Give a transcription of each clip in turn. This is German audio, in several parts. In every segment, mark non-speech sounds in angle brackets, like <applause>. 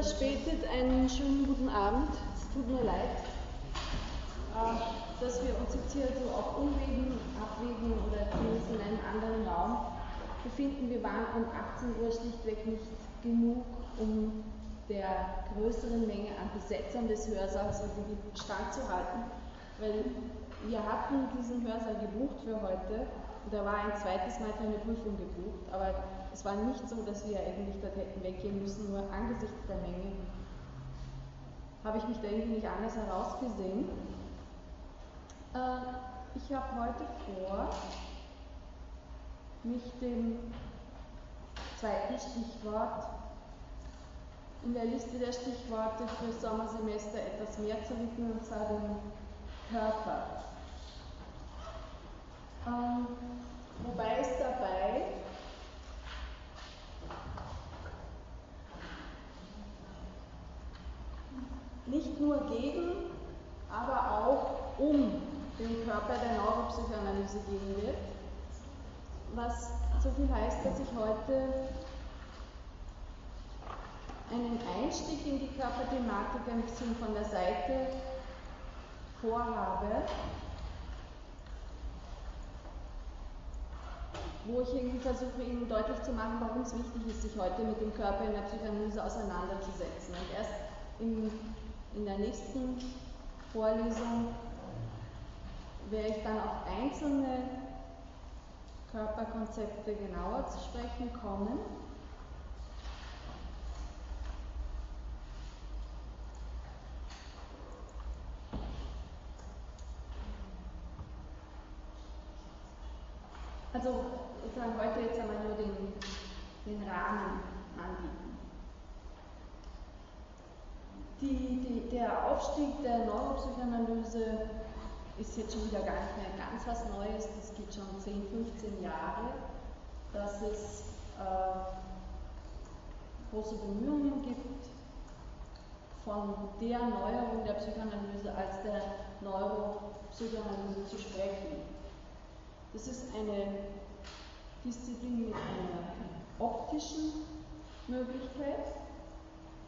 verspätet. Einen schönen guten Abend. Es tut mir leid, äh, dass wir uns jetzt hier so auf Umwegen, Abwegen oder zumindest in einem anderen Raum befinden. Wir waren um 18 Uhr schlichtweg nicht genug, um der größeren Menge an Besetzern des Hörsaals standzuhalten, weil wir hatten diesen Hörsaal gebucht für heute und da war ein zweites Mal für eine Prüfung gebucht, aber es war nicht so, dass wir eigentlich dort hätten weggehen müssen, nur angesichts der Menge habe ich mich da irgendwie nicht anders herausgesehen. Äh, ich habe heute vor, mich dem zweiten Stichwort in der Liste der Stichworte für Sommersemester etwas mehr zu widmen, und zwar dem Körper. Ähm, wobei es dabei nicht nur gegen, aber auch um den Körper der Neuropsychoanalyse gehen wird, was so viel heißt, dass ich heute einen Einstieg in die Körperthematik ein bisschen von der Seite vorhabe, wo ich irgendwie versuche, Ihnen deutlich zu machen, warum es wichtig ist, sich heute mit dem Körper in der Psychoanalyse auseinanderzusetzen. Und erst in in der nächsten Vorlesung werde ich dann auf einzelne Körperkonzepte genauer zu sprechen kommen. Also sozusagen heute jetzt einmal nur den, den Rahmen anbieten. Die, die, der Aufstieg der Neuropsychoanalyse ist jetzt schon wieder gar nicht mehr ganz was Neues. Das geht schon 10, 15 Jahre, dass es äh, große Bemühungen gibt, von der Neuerung der Psychoanalyse als der Neuropsychoanalyse zu sprechen. Das ist eine Disziplin mit einer optischen Möglichkeit,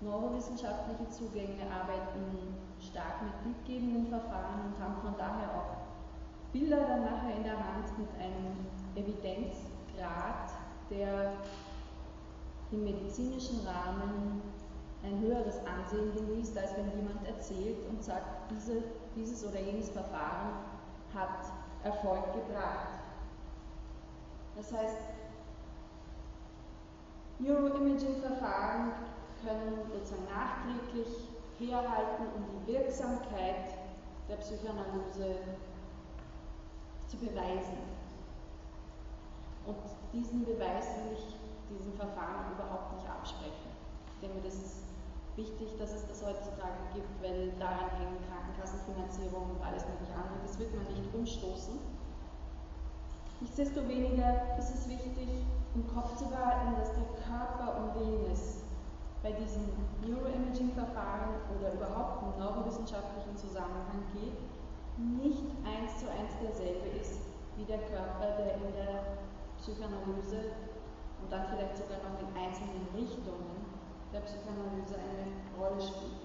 Neurowissenschaftliche Zugänge arbeiten stark mit bildgebenden Verfahren und haben von daher auch Bilder dann nachher in der Hand mit einem Evidenzgrad, der im medizinischen Rahmen ein höheres Ansehen genießt, als wenn jemand erzählt und sagt, diese, dieses oder jenes Verfahren hat Erfolg gebracht. Das heißt, Neuroimaging-Verfahren können sozusagen nachträglich herhalten, um die Wirksamkeit der Psychoanalyse zu beweisen. Und diesen Beweis will ich diesem Verfahren überhaupt nicht absprechen. Ich denke, das ist wichtig, dass es das heutzutage gibt, weil daran hängen Krankenkassenfinanzierung und alles mögliche andere. Das wird man nicht umstoßen. Nichtsdestoweniger ist es wichtig, im Kopf zu behalten, dass der Körper, um den es bei diesem Neuroimaging-Verfahren oder überhaupt im neurowissenschaftlichen Zusammenhang geht, nicht eins zu eins derselbe ist wie der Körper, der in der Psychoanalyse und dann vielleicht sogar noch in einzelnen Richtungen der Psychoanalyse eine Rolle spielt.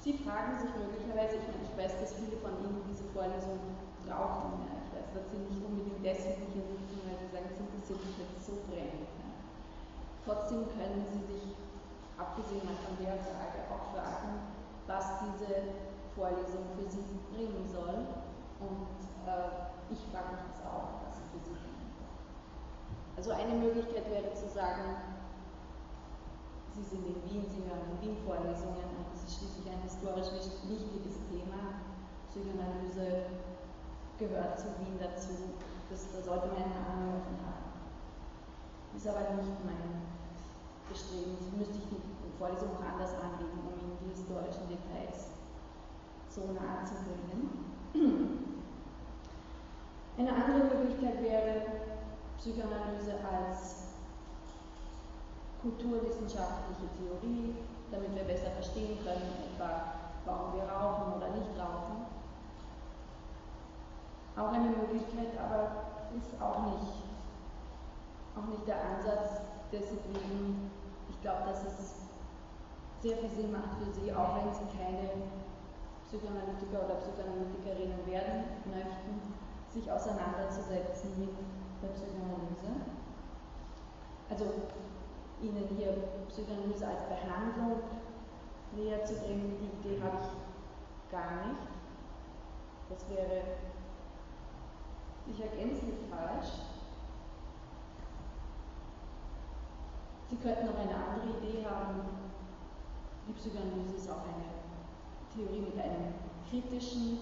Sie fragen sich möglicherweise, ich, meine, ich weiß, dass viele von Ihnen diese Vorlesung brauchen. Ja. Ich weiß, dass Sie nicht unbedingt deswegen hier sitzen, weil Sie sagen, es interessiert mich jetzt so brennend. Ja. Trotzdem können Sie sich, abgesehen von der Frage, auch fragen, was diese Vorlesung für Sie bringen soll. Und äh, ich frage mich das auch, was sie für Sie bringen soll. Also eine Möglichkeit wäre zu sagen, Sie sind in Wien, Sie hören in Wien Vorlesungen und es ist schließlich ein historisch wichtiges Thema. Psychoanalyse gehört zu Wien dazu. Das, da sollte man eine Ahnung davon haben. Ist aber nicht mein Bestreben. Das müsste ich die Vorlesung auch anders anlegen, um Ihnen die historischen Details so nahe zu bringen. Eine andere Möglichkeit wäre, Psychoanalyse als kulturwissenschaftliche Theorie, damit wir besser verstehen können, etwa warum wir rauchen oder nicht rauchen, auch eine Möglichkeit, aber ist auch nicht, auch nicht der Ansatz, deswegen, ich glaube, dass es sehr viel Sinn macht für Sie, auch wenn Sie keine Psychoanalytiker oder Psychoanalytikerinnen werden möchten, sich auseinanderzusetzen mit der Psychoanalyse. Also Ihnen hier Psychoanalyse als Behandlung näher zu bringen, die Idee habe ich gar nicht. Das wäre sicher gänzlich falsch. Sie könnten noch eine andere Idee haben. Die Psychoanalyse ist auch eine Theorie mit einem kritischen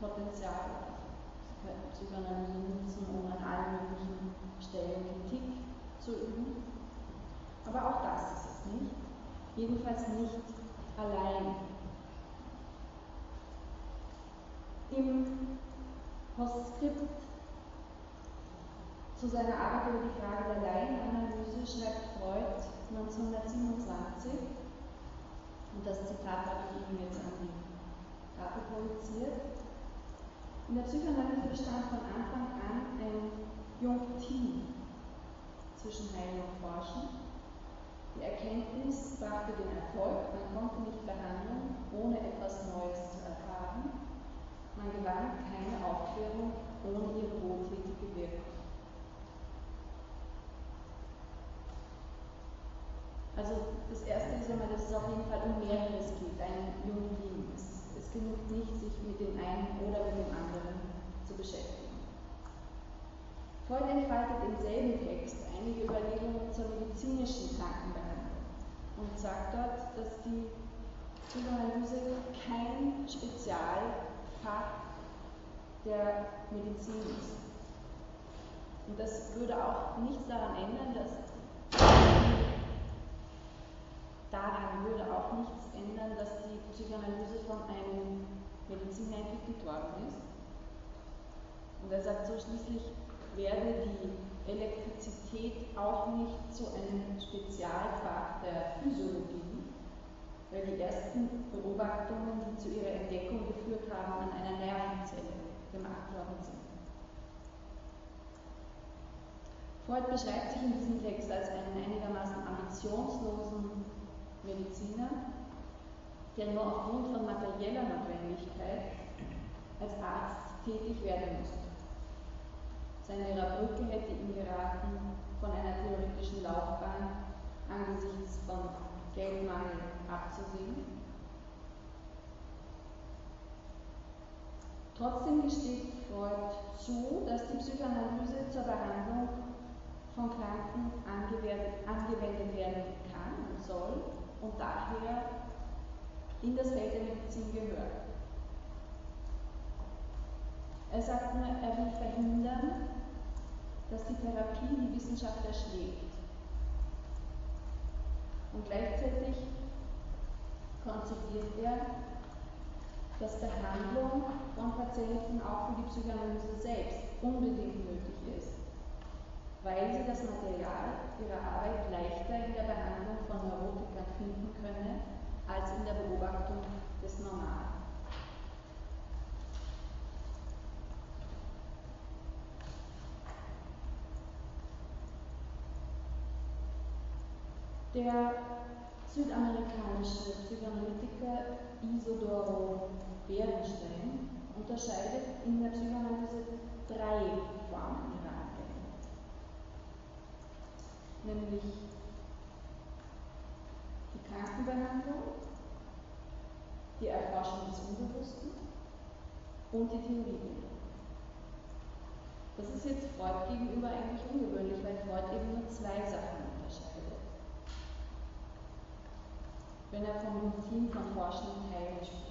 Potenzial. Psychoanalyse nutzen, um an allen möglichen Stellen Kritik zu üben. Aber auch das ist es nicht. Jedenfalls nicht allein. Im Postskript zu seiner Arbeit über die Frage der Laienanalyse schreibt Freud 1927, und das Zitat habe ich Ihnen jetzt an die Tafel projiziert, in der Psychoanalyse bestand von Anfang an ein Junktiv zwischen Heilen und Forschen. Die Erkenntnis brachte den Erfolg, man konnte nicht behandeln, ohne etwas Neues zu erfahren. Man gewann keine Aufklärung ohne ihre wohltätige Wirkung. Also das erste ist einmal, dass es auf jeden Fall um mehreres geht, ein Jungling. Es, es genügt nicht, sich mit dem einen oder mit dem anderen zu beschäftigen. Freud entfaltet im selben Text einige Überlegungen zur medizinischen Krankenbehandlung und sagt dort, dass die Psychoanalyse kein Spezialfach der Medizin ist. Und das würde auch nichts daran ändern, dass daran würde auch nichts ändern, dass die Psychoanalyse von einem Mediziner entwickelt worden ist. Und er sagt so schließlich, werde die Elektrizität auch nicht zu einem Spezialfach der Physiologie, weil die ersten Beobachtungen, die zu ihrer Entdeckung geführt haben, an einer Nervenzelle gemacht worden sind. Freud beschreibt sich in diesem Text als einen einigermaßen ambitionslosen Mediziner, der nur aufgrund von materieller Notwendigkeit als Arzt tätig werden musste. Sein Lehrer hätte ihm geraten, von einer theoretischen Laufbahn angesichts von Geldmangel abzusehen. Trotzdem gesteht Freud zu, dass die Psychoanalyse zur Behandlung von Kranken angewendet werden kann und soll und daher in das Feld der Medizin gehört. Er sagt nur, er will verhindern, dass die Therapie die Wissenschaft erschlägt. Und gleichzeitig konzipiert er, dass Behandlung von Patienten auch für die Psychoanalyse selbst unbedingt nötig ist, weil sie das Material ihrer Arbeit leichter in der Behandlung von Neurotikern finden könne als in der Beobachtung des Normalen. Der südamerikanische Psychoanalytiker Isidoro Bernstein unterscheidet in der Psychoanalyse drei Formen ihrer Anwendung. Nämlich die Krankenbehandlung, die Erforschung des Unbewussten und die Theoriebildung. Das ist jetzt Freud gegenüber eigentlich ungewöhnlich, weil Freud eben nur zwei Sachen unterscheidet wenn er vom Team von forschenden Heilen spricht.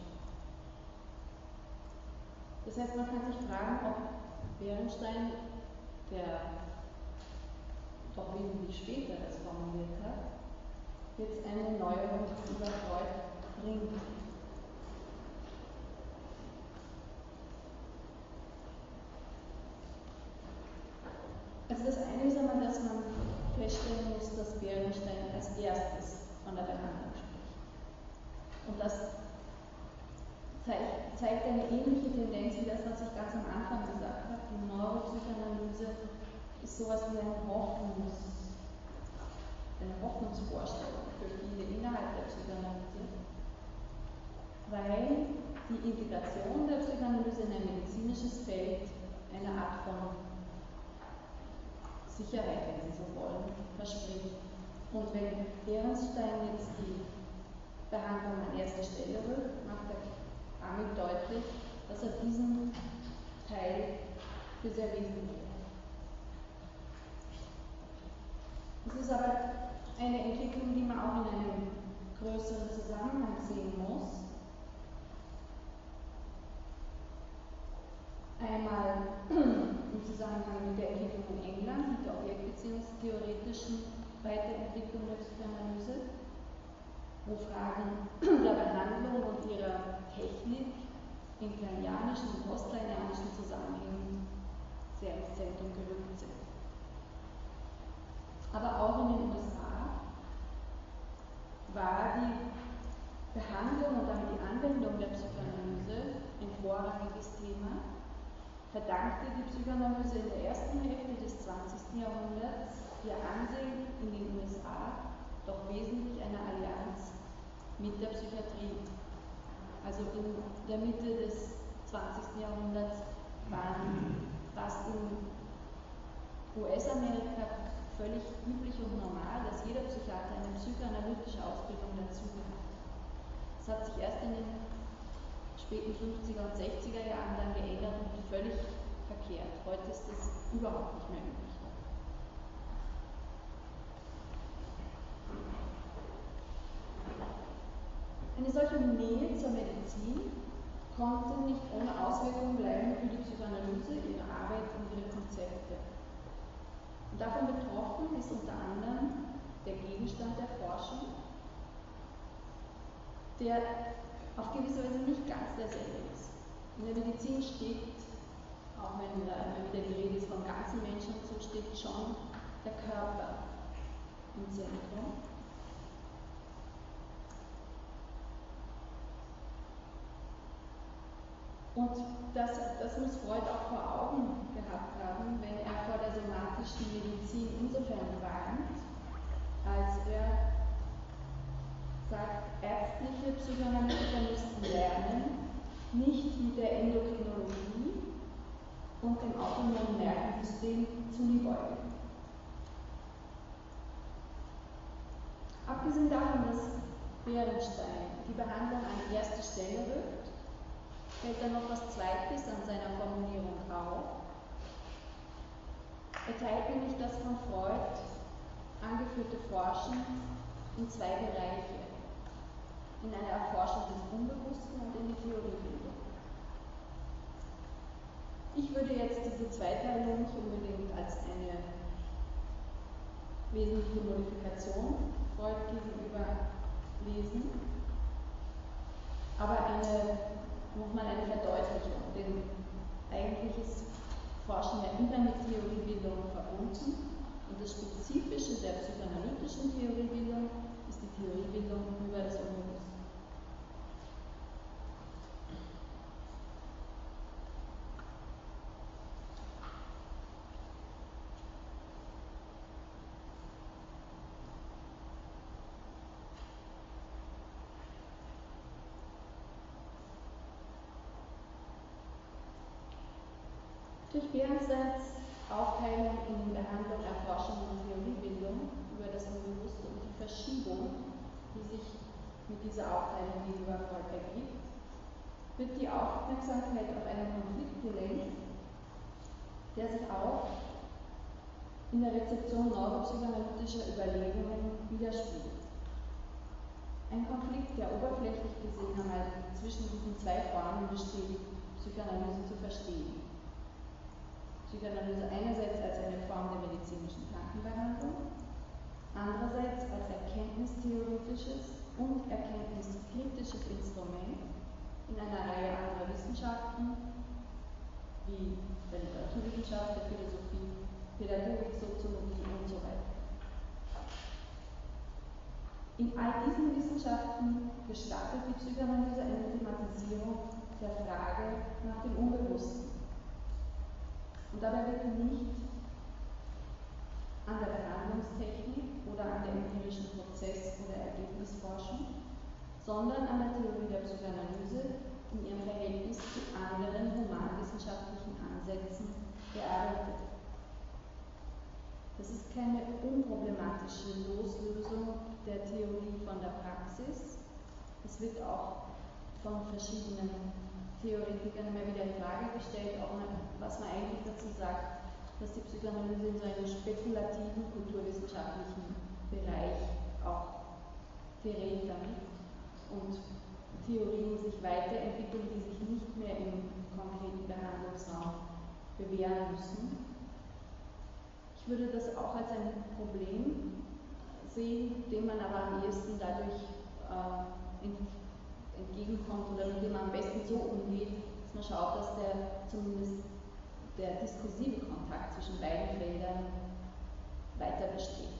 Das heißt, man kann sich fragen, ob Bernstein, der doch wesentlich später das formuliert hat, jetzt eine Neuerung über Freud bringt. Also das eine ist einmal, dass man feststellen muss, dass Bernstein als erstes von der Behandlung spricht. Und dass zeigt eine ähnliche Tendenz wie das, was ich ganz am Anfang gesagt habe. Die Neuropsychoanalyse ist sowas wie ein Hoffnungs, eine Hoffnungsvorstellung für viele innerhalb der Psychoanalyse, weil die Integration der Psychoanalyse in ein medizinisches Feld eine Art von Sicherheit, wenn Sie so wollen, verspricht. Und wenn Ehrenstein jetzt die Behandlung an erster Stelle rückt, macht er damit deutlich, dass er diesen Teil für sehr wesentlich Es ist aber eine Entwicklung, die man auch in einem größeren Zusammenhang sehen muss. Einmal <clears throat> im Zusammenhang mit der Entwicklung in England, mit der objektbeziehungstheoretischen Weiterentwicklung der Psychoanalyse, wo Fragen <clears throat> der Behandlung und ihrer Technik in kleinianischen und postkleinianischen Zusammenhängen sehr ins Zentrum gerückt sind. Aber auch in den USA war die Behandlung und damit die Anwendung der Psychoanalyse ein vorrangiges Thema verdankte die Psychoanalyse in der ersten Hälfte des 20. Jahrhunderts ihr Ansehen in den USA doch wesentlich einer Allianz mit der Psychiatrie. Also in der Mitte des 20. Jahrhunderts waren fast in US-Amerika völlig üblich und normal, dass jeder Psychiater eine psychoanalytische Ausbildung dazu hat. Es hat sich erst in den späten 50er und 60er Jahren dann geändert und völlig verkehrt. Heute ist das überhaupt nicht mehr üblich. Eine solche Nähe zur Medizin konnte nicht ohne Auswirkungen bleiben für die Psychoanalyse, ihre Arbeit und ihre Konzepte. Davon betroffen ist unter anderem der Gegenstand der Forschung, der auf gewisse Weise nicht ganz derselbe ist. In der Medizin steht, auch wenn da wieder die Rede ist vom ganzen Menschen, so steht schon der Körper im Zentrum. Und das, das muss Freud auch vor Augen gehabt haben, wenn er vor der somatischen Medizin insofern warnt, als er sagt, ärztliche Psychoanalytiker müssten lernen, nicht mit der Endokrinologie und dem autonomen Nervensystem zu liebäugeln. Abgesehen davon, dass Bärenstein die Behandlung an erste Stelle rückt, fällt dann noch was Zweites an seiner Formulierung auf. Er teilt nämlich das von Freud angeführte Forschen in zwei Bereiche in eine Erforschung des Unbewussten und in die Theoriebildung. Ich würde jetzt diese Zweiteilung nicht unbedingt als eine wesentliche Modifikation Freud gegenüber lesen, aber eine, nochmal eine Verdeutlichung, denn eigentlich ist Forschen ja immer mit Theoriebildung verbunden und das Spezifische der psychoanalytischen Theoriebildung ist die Theoriebildung über das Unbewusste. Durch Bärensteins Aufteilung in Behandlung, Erforschung und Theoriebildung über das Unbewusste und die Verschiebung, die sich mit dieser Aufteilung gegenüber Freud ergibt, wird die Aufmerksamkeit auf einen Konflikt gelenkt, der sich auch in der Rezeption neuropsychoanalytischer Überlegungen widerspiegelt. Ein Konflikt, der oberflächlich gesehen einmal zwischen diesen zwei Formen besteht, Psychoanalyse zu verstehen. Psychoanalyse einerseits als eine Form der medizinischen Krankenbehandlung, andererseits als erkenntnistheoretisches und erkenntniskritisches Instrument in einer Reihe anderer Wissenschaften wie der Literaturwissenschaft, der Philosophie, Pädagogik, Soziologie und so weiter. In all diesen Wissenschaften gestattet die Psychoanalyse eine Thematisierung der Frage nach dem Unbewussten. Und dabei wird nicht an der Behandlungstechnik oder an der empirischen Prozess- oder Ergebnisforschung, sondern an der Theorie der Psychoanalyse in ihrem Verhältnis zu anderen humanwissenschaftlichen Ansätzen gearbeitet. Das ist keine unproblematische Loslösung der Theorie von der Praxis. Es wird auch von verschiedenen Theoretikern immer wieder in Frage gestellt, auch was man eigentlich dazu sagt, dass die Psychoanalyse in so einem spekulativen kulturwissenschaftlichen Bereich auch gerät damit und Theorien sich weiterentwickeln, die sich nicht mehr im konkreten Behandlungsraum bewähren müssen. Ich würde das auch als ein Problem sehen, dem man aber am ehesten dadurch äh, entgegenkommt oder mit dem man am besten so umgeht, dass man schaut, dass der zumindest der diskursive Kontakt zwischen beiden Feldern weiter besteht.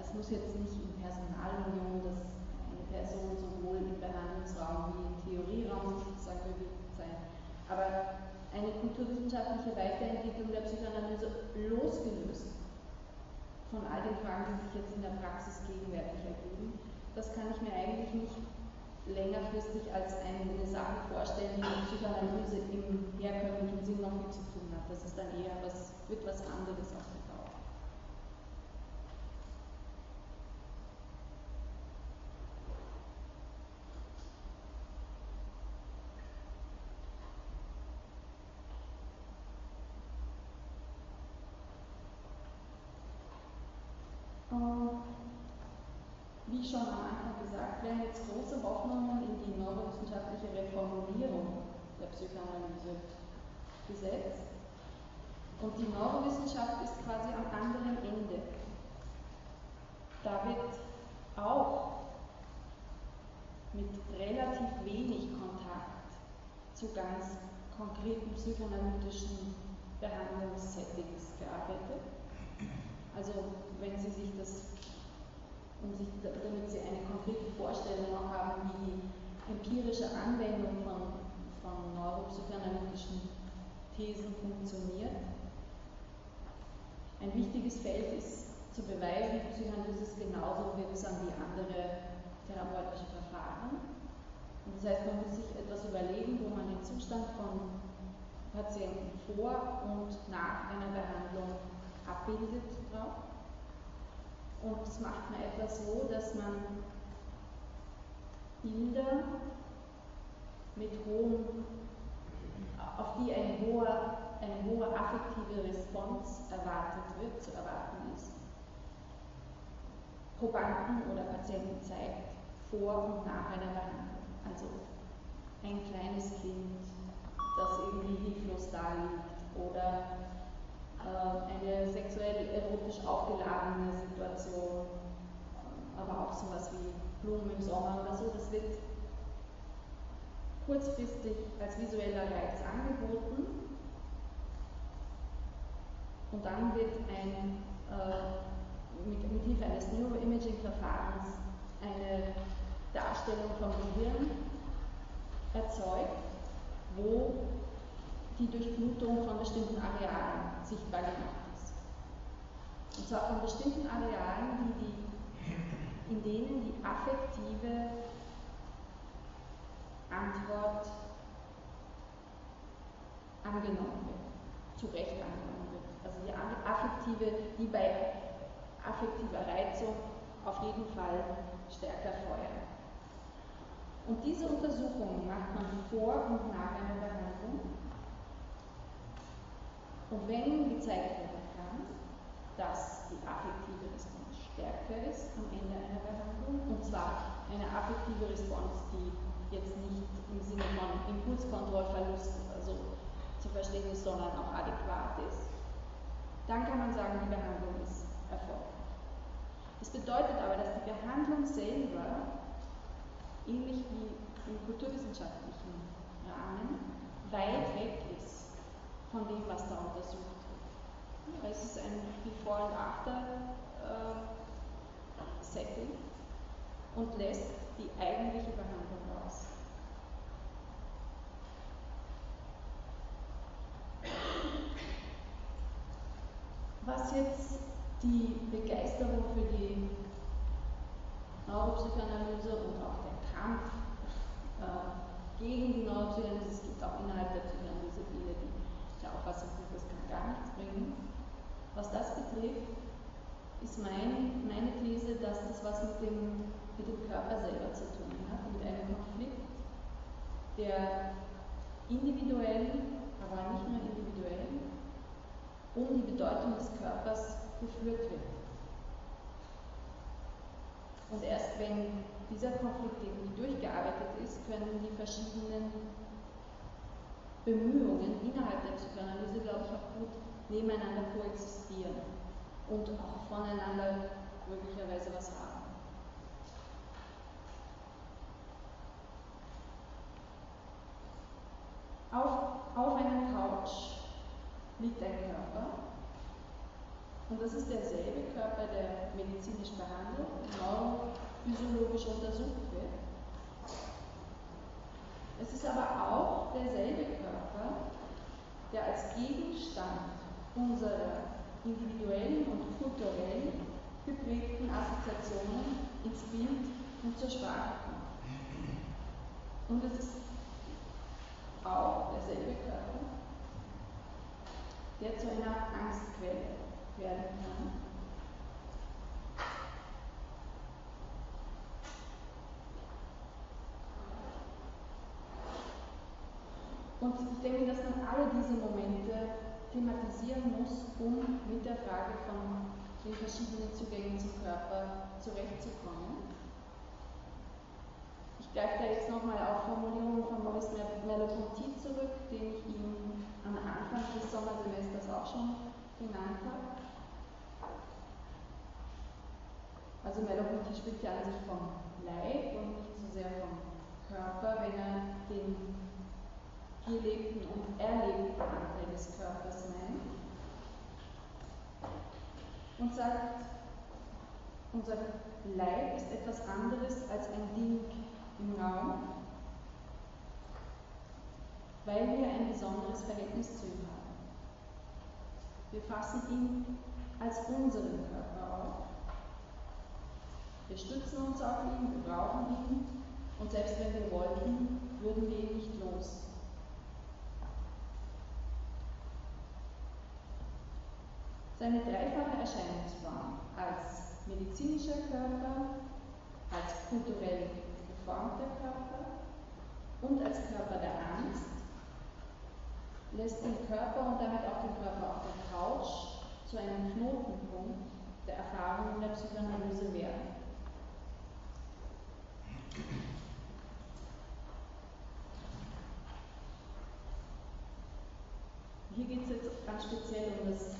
Es muss jetzt nicht in Personalunion, dass eine Person sowohl im Behandlungsraum wie im Theorieraum sozusagen bewegt sein, aber eine kulturwissenschaftliche Weiterentwicklung der Psychoanalyse losgelöst von all den Fragen, die sich jetzt in der Praxis gegenwärtig ergeben, das kann ich mir eigentlich nicht längerfristig als eine Sache vorstellen, die mit Psychoanalyse im herkömmlichen Sinn noch viel zu tun hat. Das ist dann eher was, wird was anderes auf die Dauer. Wie schon Anfang gesagt, werden jetzt große Hoffnungen in die neurowissenschaftliche Reformulierung der Psychoanalyse gesetzt. Und die Neurowissenschaft ist quasi am anderen Ende. Da wird auch mit relativ wenig Kontakt zu ganz konkreten psychoanalytischen Behandlungssettings gearbeitet. Also wenn Sie sich das um sich, damit sie eine konkrete Vorstellung auch haben, wie die empirische Anwendung von, von neuropsychoanalytischen Thesen funktioniert. Ein wichtiges Feld ist zu beweisen, die Psychoanalyse ist genauso wirksam wie andere therapeutische Verfahren. Und das heißt, man muss sich etwas überlegen, wo man den Zustand von Patienten vor und nach einer Behandlung abbildet drauf. Und das macht man etwa so, dass man Bilder mit hohem, auf die ein hoher, eine hohe affektive Response erwartet wird, zu erwarten ist, Probanden oder Patienten zeigt, vor und nach einer Behandlung. Also ein kleines Kind, das irgendwie hilflos da liegt oder eine sexuell erotisch aufgeladene Situation, aber auch sowas wie Blumen im Sommer oder so, das wird kurzfristig als visueller Reiz angeboten. Und dann wird ein, äh, mit, mit Hilfe eines Neuroimaging-Verfahrens eine Darstellung vom Gehirn erzeugt, wo die Durchblutung von bestimmten Arealen sichtbar gemacht ist. Und zwar von bestimmten Arealen, die die, in denen die affektive Antwort angenommen wird, zu Recht angenommen wird. Also die affektive, die bei affektiver Reizung auf jeden Fall stärker feuern. Und diese Untersuchungen macht man vor und nach einer Behandlung und wenn gezeigt werden kann, dass die affektive Response stärker ist am Ende einer Behandlung, und zwar eine affektive Response, die jetzt nicht im Sinne von Impulskontrollverlust also zu verstehen ist, sondern auch adäquat ist, dann kann man sagen, die Behandlung ist erfolgreich. Das bedeutet aber, dass die Behandlung selber, ähnlich wie im kulturwissenschaftlichen Rahmen, weit weg ist von dem, was da untersucht wird. Es ist ein Before- und After-Setting. und lässt die eigentliche Behandlung aus. Was jetzt die Begeisterung für die Neuropsychoanalyse und auch der Kampf äh, gegen die Neuropsychoanalyse, es gibt auch innerhalb der Psychoanalyse viele, die sind, das kann gar nichts bringen. Was das betrifft, ist mein, meine These, dass das was mit dem, mit dem Körper selber zu tun hat, mit einem Konflikt, der individuell, aber nicht nur individuell, um die Bedeutung des Körpers geführt wird. Und erst wenn dieser Konflikt irgendwie durchgearbeitet ist, können die verschiedenen Bemühungen innerhalb der Psychoanalyse, glaube ich, auch gut nebeneinander koexistieren und auch voneinander möglicherweise was haben. Auf, auf einer Couch liegt ein Körper und das ist derselbe Körper, der medizinisch behandelt, neurophysiologisch untersucht wird. Es ist aber auch derselbe Körper, der als Gegenstand unserer individuellen und kulturell geprägten Assoziationen ins Bild und zur Sprache kommt. Und es ist auch derselbe Körper, der zu einer Angstquelle werden kann. Und ich denke, dass man alle diese Momente thematisieren muss, um mit der Frage von den verschiedenen Zugängen zum Körper zurechtzukommen. Ich greife da jetzt nochmal auf Formulierungen von Maurice Merleau-Ponty zurück, den ich Ihnen am Anfang des Sommersemesters auch schon genannt habe. Also Merleau-Ponty spricht ja an sich vom Leib und nicht so sehr vom Körper, wenn er den gelebten und erlebten Anteil des Körpers meint. Und sagt, unser Leib ist etwas anderes als ein Ding im Raum, weil wir ein besonderes Verhältnis zu ihm haben. Wir fassen ihn als unseren Körper auf. Wir stützen uns auf ihn, wir brauchen ihn und selbst wenn wir wollten, würden wir ihn nicht los. Seine dreifache Erscheinungsform als medizinischer Körper, als kulturell geformter Körper und als Körper der Angst lässt den Körper und damit auch den Körper auf der Couch zu einem Knotenpunkt der Erfahrung in der Psychoanalyse werden. Hier geht es jetzt ganz speziell um das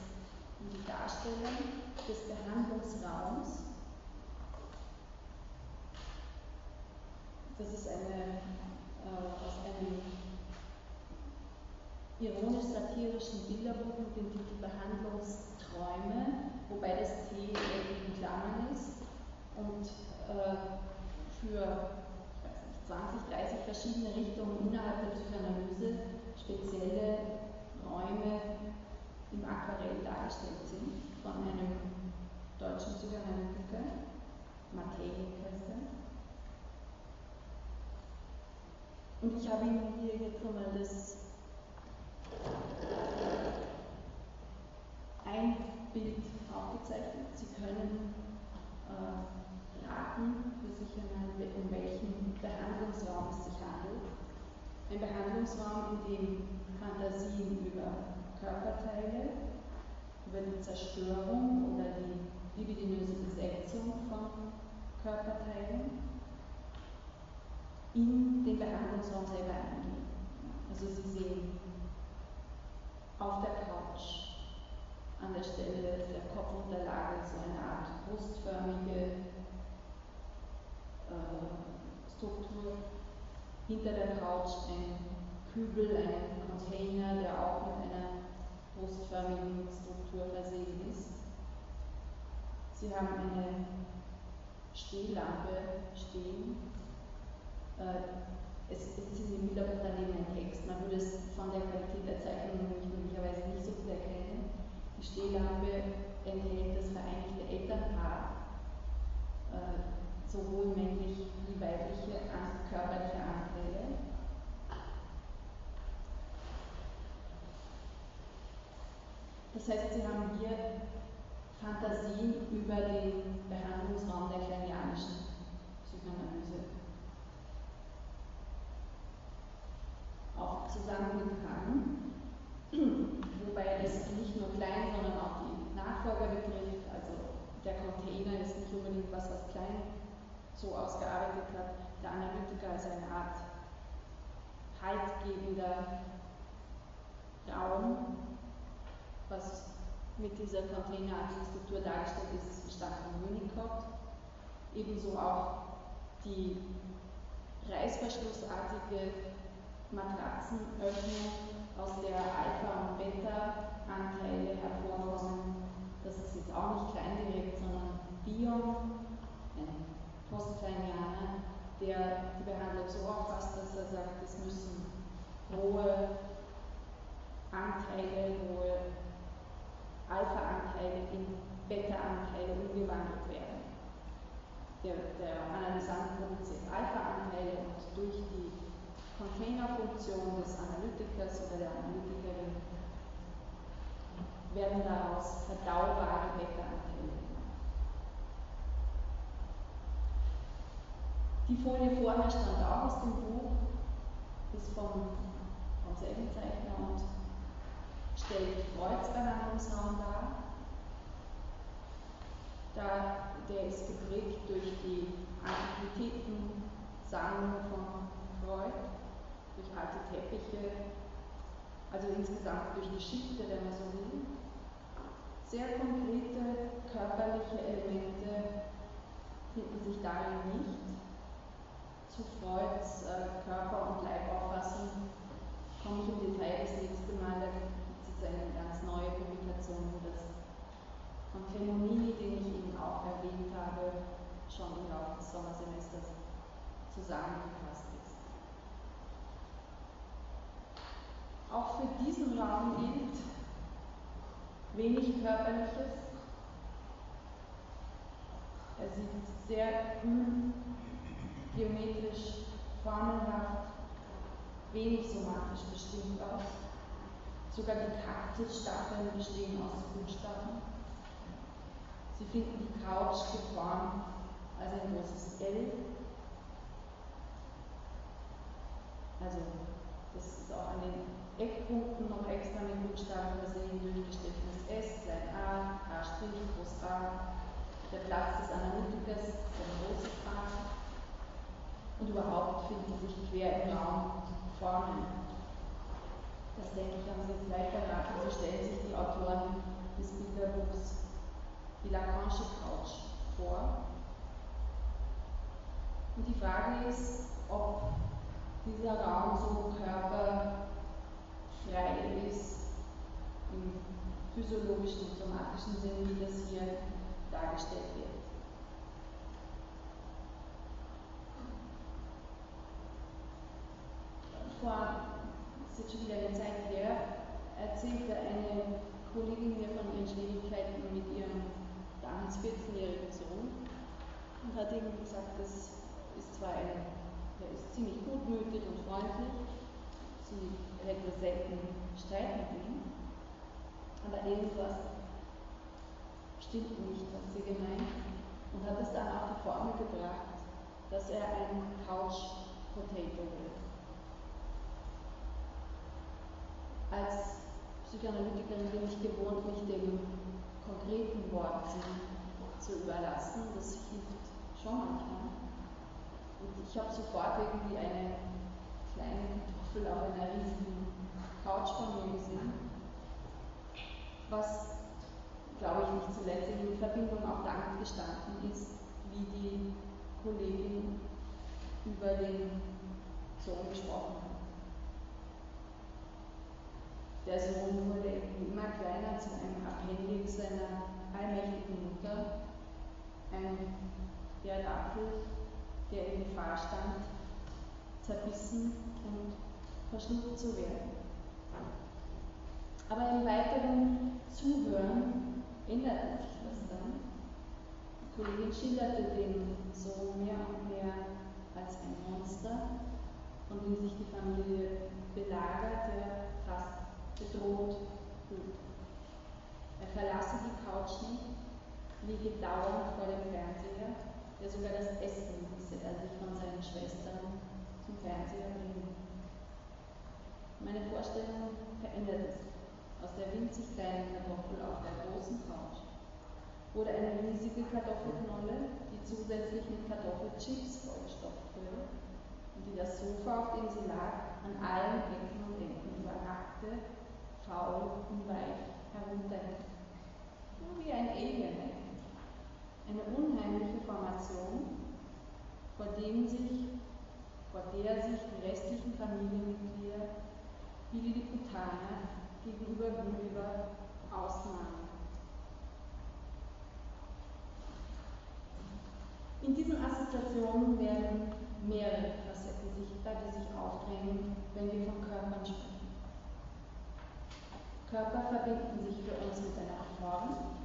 Darstellung des Behandlungsraums. Das ist eine äh, aus einem ironisch-satirischen Bilderbuch mit dem Titel Behandlungsträume, wobei das T in Klammern ist und äh, für 20, 30 verschiedene Richtungen innerhalb der Psychoanalyse spezielle Räume im Aquarell dargestellt sind von einem deutschen Psychoanalytiker, Matej heißt er. Und ich habe Ihnen hier jetzt nochmal das ein Bild aufgezeichnet. Sie können äh, raten für sich einmal, um welchen Behandlungsraum es sich handelt. Ein Behandlungsraum, in dem Fantasien über Körperteile, über die Zerstörung oder die libidinöse Besetzung von Körperteilen in den Behandlungsraum selber eingehen. Also Sie sehen auf der Couch an der Stelle der Kopfunterlage so eine Art brustförmige äh, Struktur. Hinter der Couch ein Kübel, ein Container, der auch mit einer brustförmigen Struktur versehen ist. Sie haben eine Stehlampe stehen. Äh, es, es sind im Hintergrund daneben ein Text. Man würde es von der Qualität der Zeichnung möglicherweise nicht so gut erkennen. Die Stehlampe enthält das Vereinigte Elternpaar, äh, sowohl männlich wie weibliche körperliche Anteile. Das heißt, Sie haben hier Fantasien über den Behandlungsraum der kleinianischen Psychoanalyse auch zusammengetragen, <clears throat> wobei es nicht nur klein, sondern auch die Nachfolger betrifft. Also der Container ist nicht unbedingt was, was klein so ausgearbeitet hat. Der Analytiker ist eine Art haltgebender Raum, was mit dieser Containerarchitektur dargestellt ist, ist stark von Unicode. Ebenso auch die reißverschlussartige Matratzenöffnung, aus der Alpha- und Beta-Anteile hervorkommen. Das ist jetzt auch nicht kleingelegt, sondern Bion, ein Postkleinianer, der die Behandlung so auffasst, dass er sagt, es müssen hohe Anteile, hohe Alpha-Anteile in Beta-Anteile umgewandelt werden. Der, der Analysant produziert Alpha-Anteile und durch die Containerfunktion des Analytikers oder der Analytikerin werden daraus verdaubare Beta-Anteile. Die Folie vorher stammt auch aus dem Buch, ist vom, vom Zeichner und stellt Freuds Behandlungsraum dar. Da, der ist geprägt durch die Antiquitätensammlung von Freud, durch alte Teppiche, also insgesamt durch Geschichte, wenn man. Sehr konkrete körperliche Elemente finden sich darin nicht. Zu Freuds äh, Körper- und Leibauffassung komme ich im Detail das nächste Mal. Ist eine ganz neue Publikation, wo das von Cremonini, den ich eben auch erwähnt habe, schon im Laufe des Sommersemesters zusammengefasst ist. Auch für diesen Raum gilt wenig Körperliches. Er sieht sehr kühl, geometrisch, formelhaft, wenig somatisch bestimmt aus. Sogar die Kaktusstacheln bestehen aus Buchstaben. Sie finden die Couch geformt als ein großes L. Also, das ist auch an den Eckpunkten noch extra mit Buchstaben versehen, durchgestrichenes S, klein a, K', groß A. Der Platz des Analytikers ist ein großes A. Und überhaupt finden sich quer im Raum Formen, das denke ich, haben Sie jetzt leicht erraten. So stellen sich die Autoren des Bilderbuchs die Lacanische Couch vor. Und die Frage ist, ob dieser Raum so körperfrei ist, im physiologischen und somatischen Sinn, wie das hier dargestellt wird. Vor ist jetzt schon wieder eine Zeit her, erzählte eine Kollegin mir von ihren Schwierigkeiten mit ihrem damals 14-jährigen Sohn und hat ihm gesagt, das ist zwar ein, der ist ziemlich gutmütig und freundlich, sie hätte selten Streit mit ihm, aber irgendwas stimmt nicht, hat sie gemeint, und hat es dann auf die Formel gebracht, dass er ein Couch Potato wird. Als Psychoanalytikerin bin ich gewohnt, mich dem konkreten Worten zu überlassen. Das hilft schon manchmal. Und ich habe sofort irgendwie eine kleine Kartoffel auf einer riesigen Couch von mir gesehen, was, glaube ich, nicht zuletzt in Verbindung auch damit gestanden ist, wie die Kollegin über den Sohn gesprochen hat. Der Sohn wurde immer kleiner zu einem Appendix seiner allmächtigen Mutter, ein Erdapfel, der in Gefahr stand, zerbissen und verschluckt zu werden. Aber im weiteren Zuhören änderte sich das dann. Die Kollegin schilderte den Sohn mehr und mehr als ein Monster, von dem sich die Familie belagert, der fast bedroht fühlt. Er verlasse die Couch nicht, liege dauernd vor dem Fernseher, der sogar das Essen müsse er sich von seinen Schwestern zum Fernseher bringen. Meine Vorstellung veränderte sich aus der winzig kleinen Kartoffel auf der großen Couch wurde eine riesige Kartoffelknolle, die zusätzlich mit Kartoffelchips vollgestopft wurde und die das Sofa, auf dem sie lag, an allen Ecken und Enden überrackte, faul und weich herunterhing. Nur wie ein Alien Eine unheimliche Formation, vor dem sich, vor der sich die restlichen Familienmitglieder wie die Lilliputaner gegenüber Gulliver ausnahmen. In diesen Assoziationen werden mehrere Facetten sichtbar, die sich aufdrängen, wenn wir von Körpern sprechen. Körper verbinden sich für uns mit einer Form.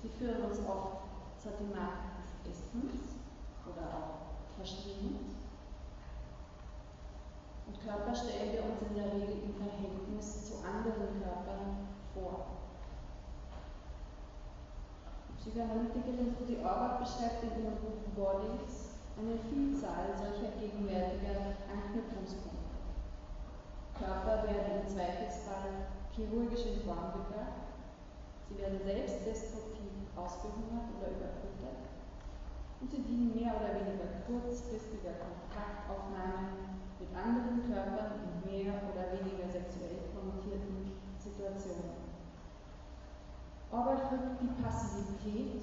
Sie führen uns oft zur Thematik des Essens oder auch Verstehens. Und Körper stellen wir uns in der Regel im Verhältnis zu anderen Körpern vor. Die Psychoanalytikerin Susi Orbach beschreibt in ihrem Buch Bodies eine Vielzahl solcher gegenwärtiger Anknüpfungspunkte. Körper werden im Zweifelsfall chirurgisch in Form gebracht, sie werden selbst destruktiv ausgehungert oder überfüttert und sie dienen mehr oder weniger kurzfristiger Kontaktaufnahme mit anderen Körpern in mehr oder weniger sexuell konnotierten Situationen. Orbach rückt die Passivität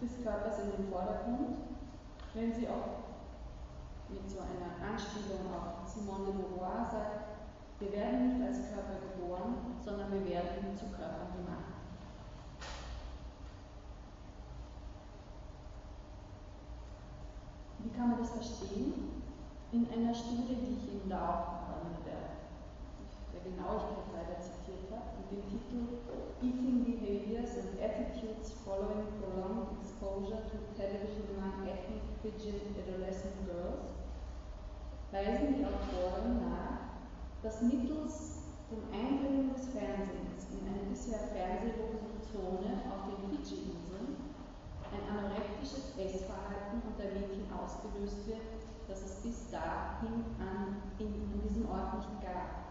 des Körpers in den Vordergrund, wenn sie auch mit so einer Anspielung auf Simone de Beauvoir sagt, wir werden nicht als Körper geboren, sondern wir werden zu Körpern gemacht. Wie kann man das verstehen? In einer Studie, die ich Ihnen da auch äh, der, der Genauigkeit weiter zitiert habe, mit dem Titel Eating Behaviors and Attitudes Following Prolonged Exposure to Television Among Ethnic Fijian Adolescent Girls, weisen die Autoren nach, dass mittels dem Eindringen des Fernsehens in eine bisher fernsehlose Zone auf den Fidschi-Inseln ein anorektisches Essverhalten unter Mädchen ausgelöst wird, das es bis dahin an, in, in diesem Ort nicht gab.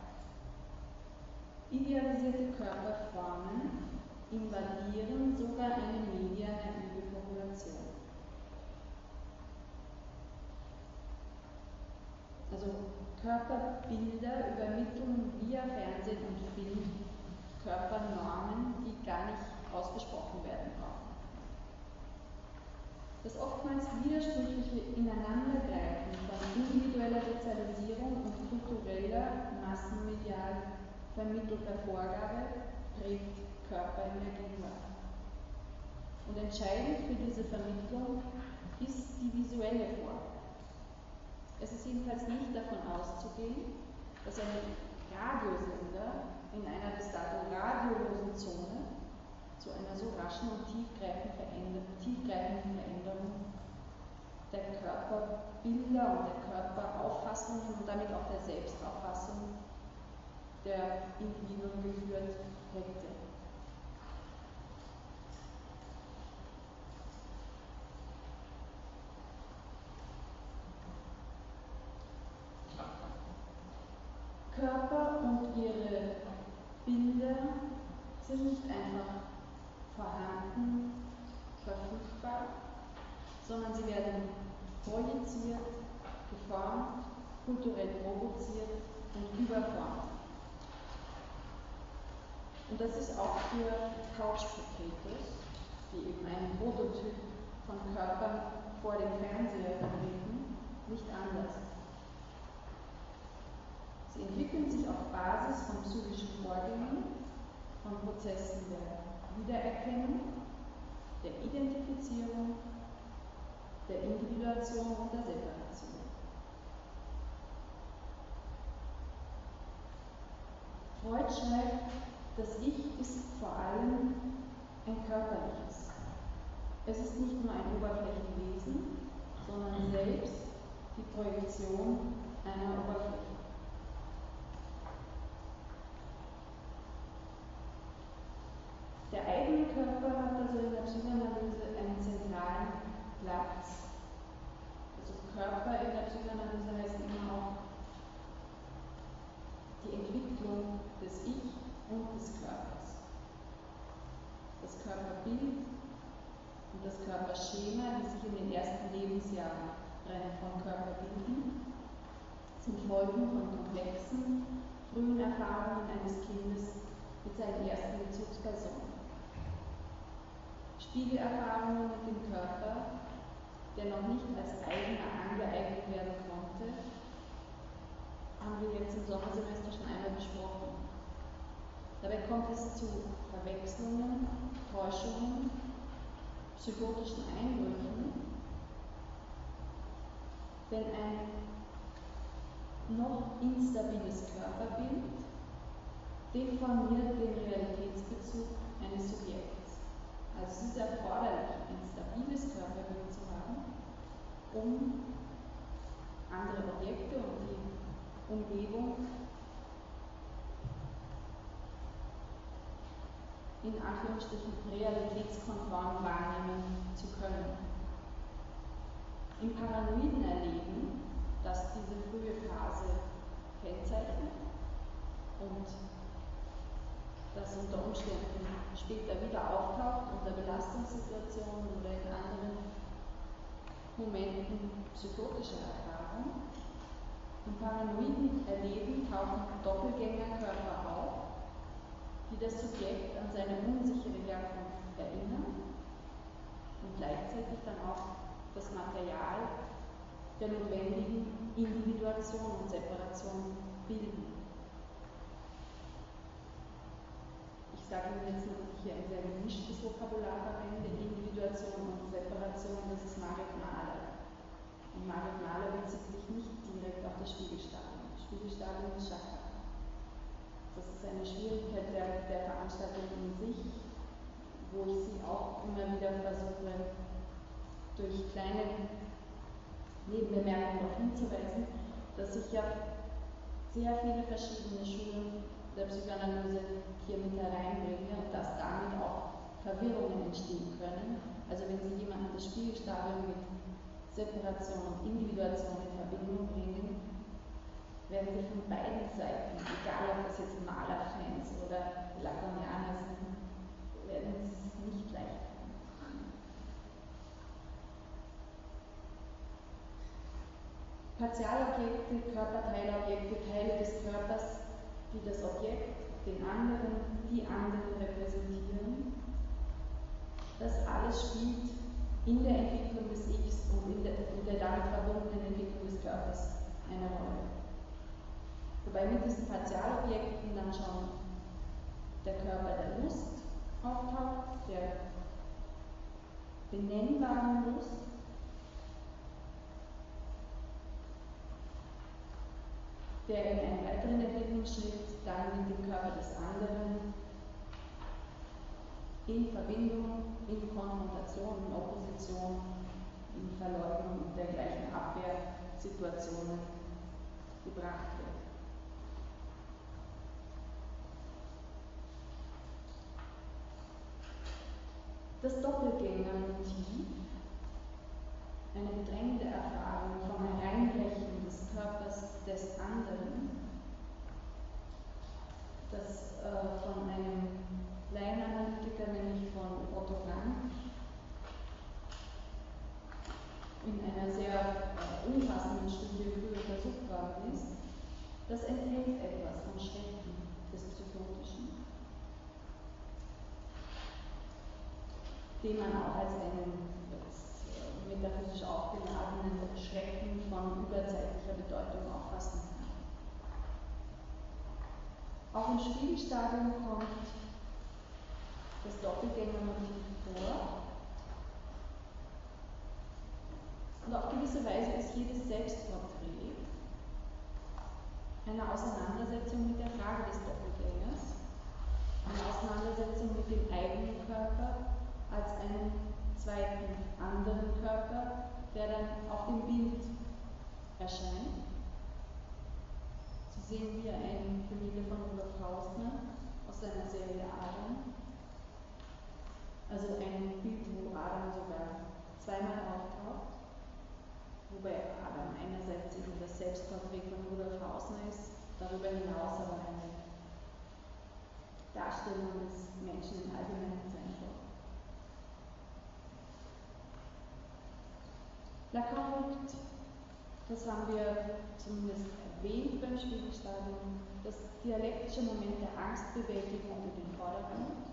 Idealisierte Körperformen invadieren sogar eine mediennaive Population. Also Körperbilder übermitteln via Fernsehen und Film Körpernormen, die gar nicht ausgesprochen werden brauchen. Das oftmals widersprüchliche Ineinandergreifen von individueller Sozialisierung und kultureller, massenmedial vermittelter Vorgabe prägt Körper in der Gegenwart. Und entscheidend für diese Vermittlung ist die visuelle Form. Es ist jedenfalls nicht davon auszugehen, dass ein Radiosender in einer bis dato radiolosen Zone zu einer so raschen und tiefgreifenden Veränderung der Körperbilder und der Körperauffassungen und damit auch der Selbstauffassung der Individuen geführt hätte. Körper und ihre Bilder sind nicht einfach vorhanden, verfügbar, sondern sie werden projiziert, geformt, kulturell provoziert und überformt. Und das ist auch für Couch Potatoes, die eben einen Prototyp von Körpern vor dem Fernseher vertreten, nicht anders. Sie entwickeln sich auf Basis von psychischen Vorgängen, von Prozessen der Wiedererkennung der Identifizierung, der Individuation und der Separation. Freud schreibt, das Ich ist vor allem ein körperliches. Es ist nicht nur ein Oberflächenwesen, sondern selbst die Projektion einer Oberfläche. Der eigene Körper hat also in der Psychoanalyse einen zentralen Platz. Also Körper in der Psychoanalyse heißt immer auch die Entwicklung des Ich und des Körpers. Das Körperbild und das Körperschema, die sich in den ersten Lebensjahren vom Körper bilden, sind Folgen von komplexen, frühen Erfahrungen eines Kindes mit seinen ersten Bezugspersonen. Spiegelerfahrungen mit dem Körper, der noch nicht als eigener angeeignet werden konnte, haben wir jetzt im Sommersemester schon einmal besprochen. Dabei kommt es zu Verwechslungen, Täuschungen, psychotischen Einbrüchen, wenn ein noch instabiles Körperbild deformiert den Realitätsbezug eines Subjekts. Also es ist erforderlich, ein stabiles Körperbild zu haben, um andere Objekte und die Umgebung in Anführungsstrichen realitätskonform wahrnehmen zu können. Im paranoiden Erleben, das diese frühe Phase kennzeichnet und das unter Umständen später wieder auftaucht unter Belastungssituationen oder in anderen Momenten psychotischer Erfahrung. Im paranoiden Erleben tauchen Doppelgängerkörper auf, die das Subjekt an seine unsichere Herkunft erinnern und gleichzeitig dann auch das Material der notwendigen Individuation und Separation bilden. Sage Ihnen jetzt ich hier ein sehr gemischtes Vokabular verwende, Individuation und Separation, das ist Marek Mahler. Und Marek Mahler bezieht sich nicht direkt auf das Spiegelstadium. Spiegelstadium ist Schachert. Das ist eine Schwierigkeit der, der Veranstaltung in sich, wo ich sie auch immer wieder versuche, durch kleine Nebenbemerkungen darauf hinzuweisen, dass ich ja sehr viele verschiedene Schulen der Psychoanalyse hier mit hereinbringe und dass damit auch Verwirrungen entstehen können. Also wenn Sie jemanden das Spiegelstadium mit Separation und Individuation in Verbindung bringen, werden Sie von beiden Seiten, egal ob das jetzt Malerfans oder Lacanianer sind, werden Sie es nicht leicht haben. Partialobjekte, Körperteilobjekte, Teile des Körpers die das Objekt, den anderen, die anderen repräsentieren. Das alles spielt in der Entwicklung des Ichs und in der, in der damit verbundenen Entwicklung des Körpers eine Rolle. Wobei mit diesen Partialobjekten dann schon der Körper der Lust auftaucht, der benennbaren Lust, der in einem weiteren Entwicklungsschritt dann mit dem Körper des anderen in Verbindung, in Konfrontation, in Opposition, in Verleugnung und dergleichen Abwehrsituationen gebracht wird. Das Doppelgängermotiv, eine bedrängende Erfahrung vom Hereinbrechen Körpers des anderen, das äh, von einem Laienanalytiker, nämlich von Otto Frank, in einer sehr äh, umfassenden Studie früher untersucht worden ist, das enthält etwas vom Schrecken des Psychotischen, den man auch als einen metaphysisch aufgeladenen Schrecken von überzeitlicher Bedeutung auffassen kann. Auch im Spielstadium kommt das Doppelgängermotiv vor. Und auf gewisse Weise ist jedes Selbstporträt eine Auseinandersetzung mit der Frage des Doppelgängers, eine Auseinandersetzung mit dem eigenen Körper als einem zweiten anderen Körper, der dann auf dem Bild erscheint. So sehen wir ein Gemälde von Rudolf Hausner aus seiner Serie Adam. Also ein Bild, wo Adam sogar zweimal auftaucht wobei Adam einerseits eben das Selbstporträt von Rudolf Hausner ist, darüber hinaus aber eine Darstellung des Menschen im Allgemeinen sein soll. Lacan rückt, das haben wir zumindest erwähnt beim Spiegelstadium, das dialektische Moment der Angstbewältigung in den Vordergrund.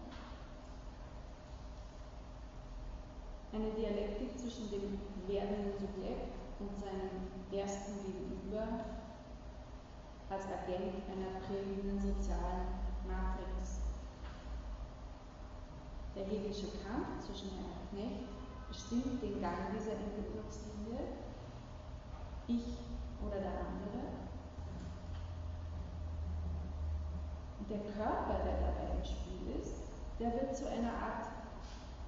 Eine Dialektik zwischen dem werdenden Subjekt und seinem ersten Gegenüber als Agent einer prägenden sozialen Matrix. Der Hegelische Kampf zwischen Herr und Knecht bestimmt den Gang dieser Entwicklungslinie, ich oder der andere. Und der Körper, der dabei im Spiel ist, der wird zu einer Art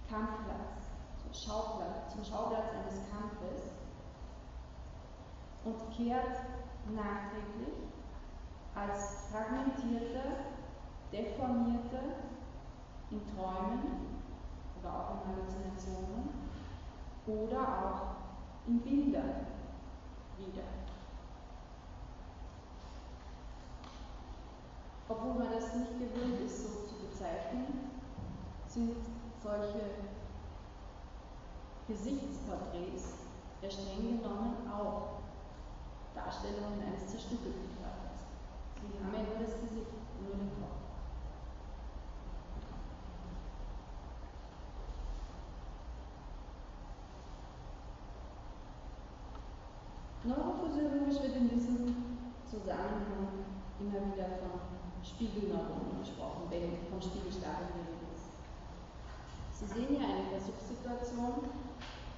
Kampfplatz, zum Schauplatz, zum Schauplatz eines Kampfes, und kehrt nachträglich als fragmentierte, deformierte, in Träumen oder auch in Halluzinationen oder auch in Bildern wieder. Obwohl man das nicht gewöhnt ist, so zu bezeichnen, sind solche Gesichtsporträts ja streng genommen auch Darstellungen eines zerstückelten Körpers. Sie haben ja nur das Gesicht, nur den Kopf. Neurophysiologisch wird in diesem Zusammenhang immer wieder von Spiegelneuronen gesprochen, wenn von ist. Sie sehen hier eine Versuchssituation,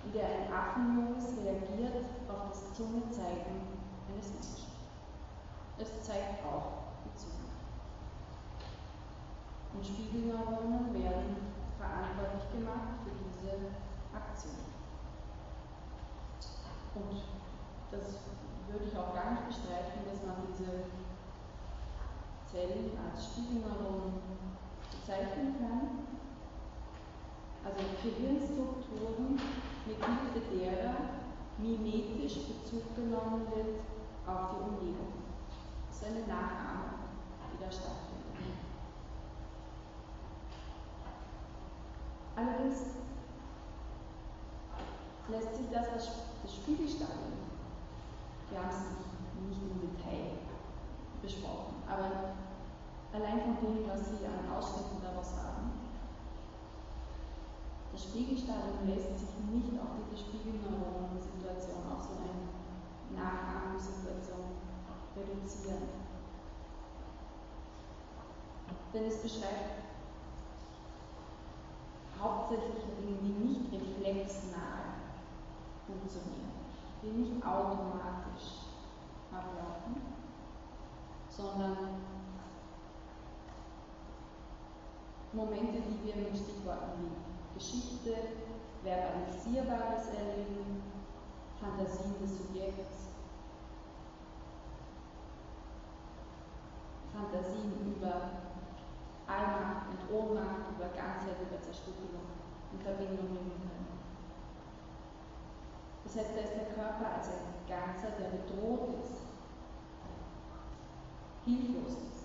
in der ein Affenjunges reagiert auf das Zungezeigen eines Menschen. Es zeigt auch die Zunge. Und Spiegelneuronen werden verantwortlich gemacht für diese Aktion. Und das würde ich auch gar nicht bestreiten, dass man diese Zellen als Spiegelneuronen bezeichnen kann. Also Gehirnstrukturen, mit Hilfe derer mimetisch Bezug genommen wird auf die Umgebung. Das ist eine Nachahmung, die da stattfindet. Allerdings lässt sich das als Spiegelstadium, wir haben es nicht im Detail besprochen, aber allein von dem, was Sie an Ausschnitten daraus haben, das Spiegelstadium lässt sich nicht auf diese Spiegelneuronen-Situation, auf so eine Nachahmungssituation reduzieren. Denn es beschreibt hauptsächlich Dinge, die nicht reflexnah funktionieren, die nicht automatisch ablaufen, sondern Momente, die wir mit Stichworten wie Geschichte, verbalisierbares Erleben, Fantasien des Subjekts, Fantasien über Allmacht und Ohnmacht, über Ganzheit, über Zerstückelung in Verbindung bringen können. Das heißt, da ist der Körper als ein Ganzer, der bedroht ist, hilflos ist,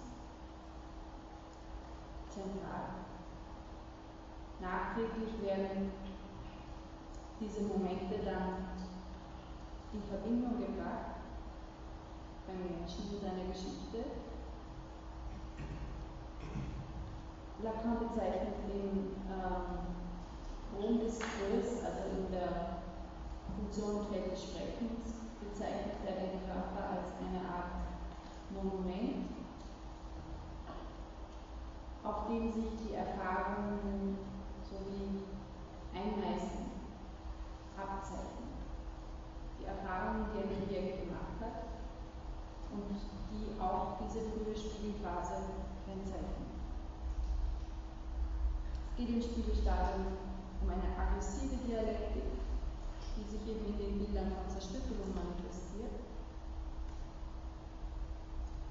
zentral. Nachträglich werden diese Momente dann in Verbindung gebracht beim Menschen in seiner Geschichte Lacan bezeichnet im ähm, Grunddiskurs, also in der Funktion des Sprechens, bezeichnet er den Körper als eine Art Monument, auf dem sich die Erfahrungen sowie Einmeisen abzeichnen. Die die ein Projekt gemacht hat und die auch diese frühe Spiegelphase kennzeichnen. Es geht im Spiegelstadium um eine aggressive Dialektik, die sich eben in den Bildern von Zerstückelung manifestiert.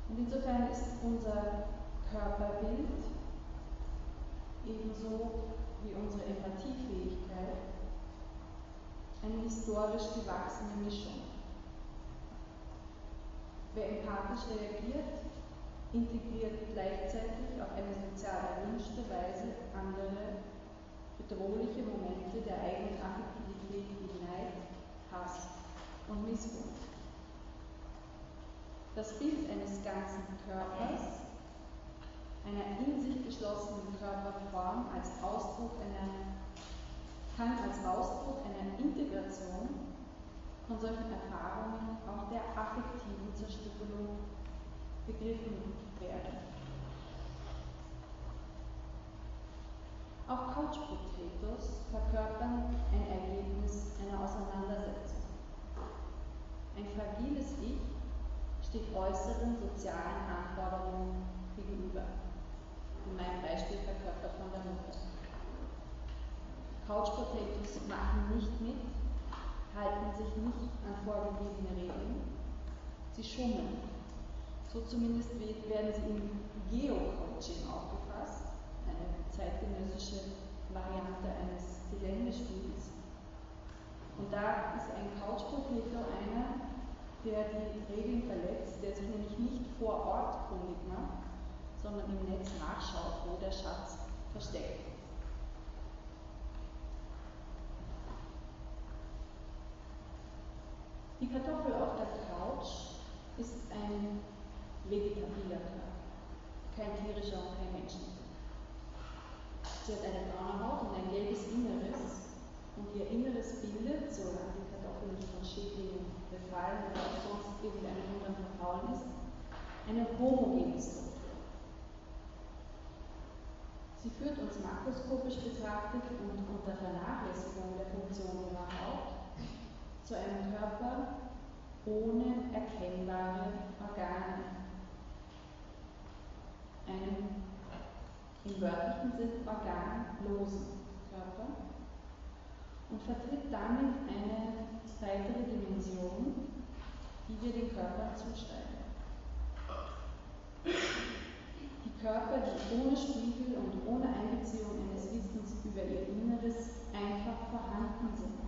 Und insofern ist unser Körperbild ebenso wie unsere Empathiefähigkeit eine historisch gewachsene Mischung. Wer empathisch reagiert, integriert gleichzeitig auf eine sozial erwünschte Weise andere bedrohliche Momente der eigenen Affektivität wie Neid, Hass und Missgunst. Das Bild eines ganzen Körpers, einer in sich geschlossenen Körperform als Ausdruck einer, kann als Ausdruck einer Integration von solchen Erfahrungen auch der affektiven Zerstückelung begriffen werden. Auch Couch Potatoes verkörpern ein Ergebnis einer Auseinandersetzung. Ein fragiles Ich steht äußeren sozialen Anforderungen gegenüber. In meinem Beispiel verkörpert von der Mutter. Couch Potatoes machen nicht mit, halten sich nicht an vorgegebene Regeln, sie schummeln. So zumindest werden sie im Geocoaching aufgefasst eine zeitgenössische Variante eines Geländespiels. Und da ist ein Couch Potato einer, der die Regeln verletzt, der sich nämlich nicht vor Ort kundig macht, sondern im Netz nachschaut, wo der Schatz versteckt ist. Die Kartoffel auf der Couch ist ein vegetabiler Körper, kein tierischer und kein menschlicher. Sie hat eine braune Haut und ein gelbes Inneres und ihr Inneres bildet, solange die Kartoffel nicht von Schädlingen befallen oder auch sonst irgendeinem anderen verfaulen ist, eine homogene Struktur. Sie führt uns makroskopisch betrachtet und unter Vernachlässigung der Funktion ihrer Haut zu einem Körper ohne erkennbare Organe, einem im wörtlichen Sinn organlosen Körper und vertritt damit eine weitere Dimension, die wir den Körpern zuschreiben. Körper, die ohne Spiegel und ohne Einbeziehung eines Wissens über ihr Inneres einfach vorhanden sind.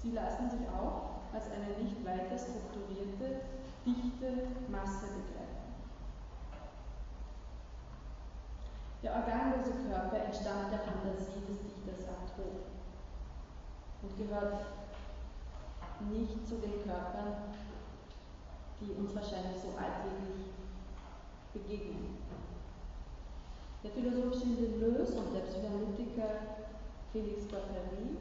Sie lassen sich auch als eine nicht weiter strukturierte, dichte Masse begreifen. Der organlose Körper entstammt der Fantasie des Dichters Artaud und gehört nicht zu den Körpern, die uns wahrscheinlich so alltäglich begegnen. Der Philosoph Gilles Deleuze und der Psychoanalytiker Felix Guattari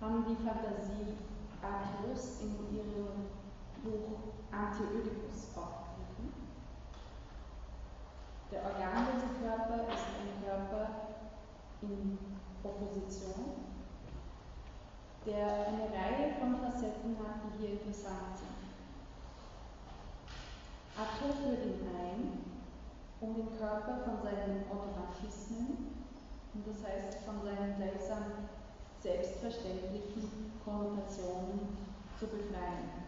haben die Fantasie Arthurs in ihrem Buch Anti-Oedipus aufgegriffen. Der organlose Körper ist ein Körper in Opposition, der eine Reihe von Facetten hat, die hier interessant sind. Führt ihn ein, um den Körper von seinen Automatismen, und das heißt von seinen gleichsam selbstverständlichen Konnotationen zu befreien.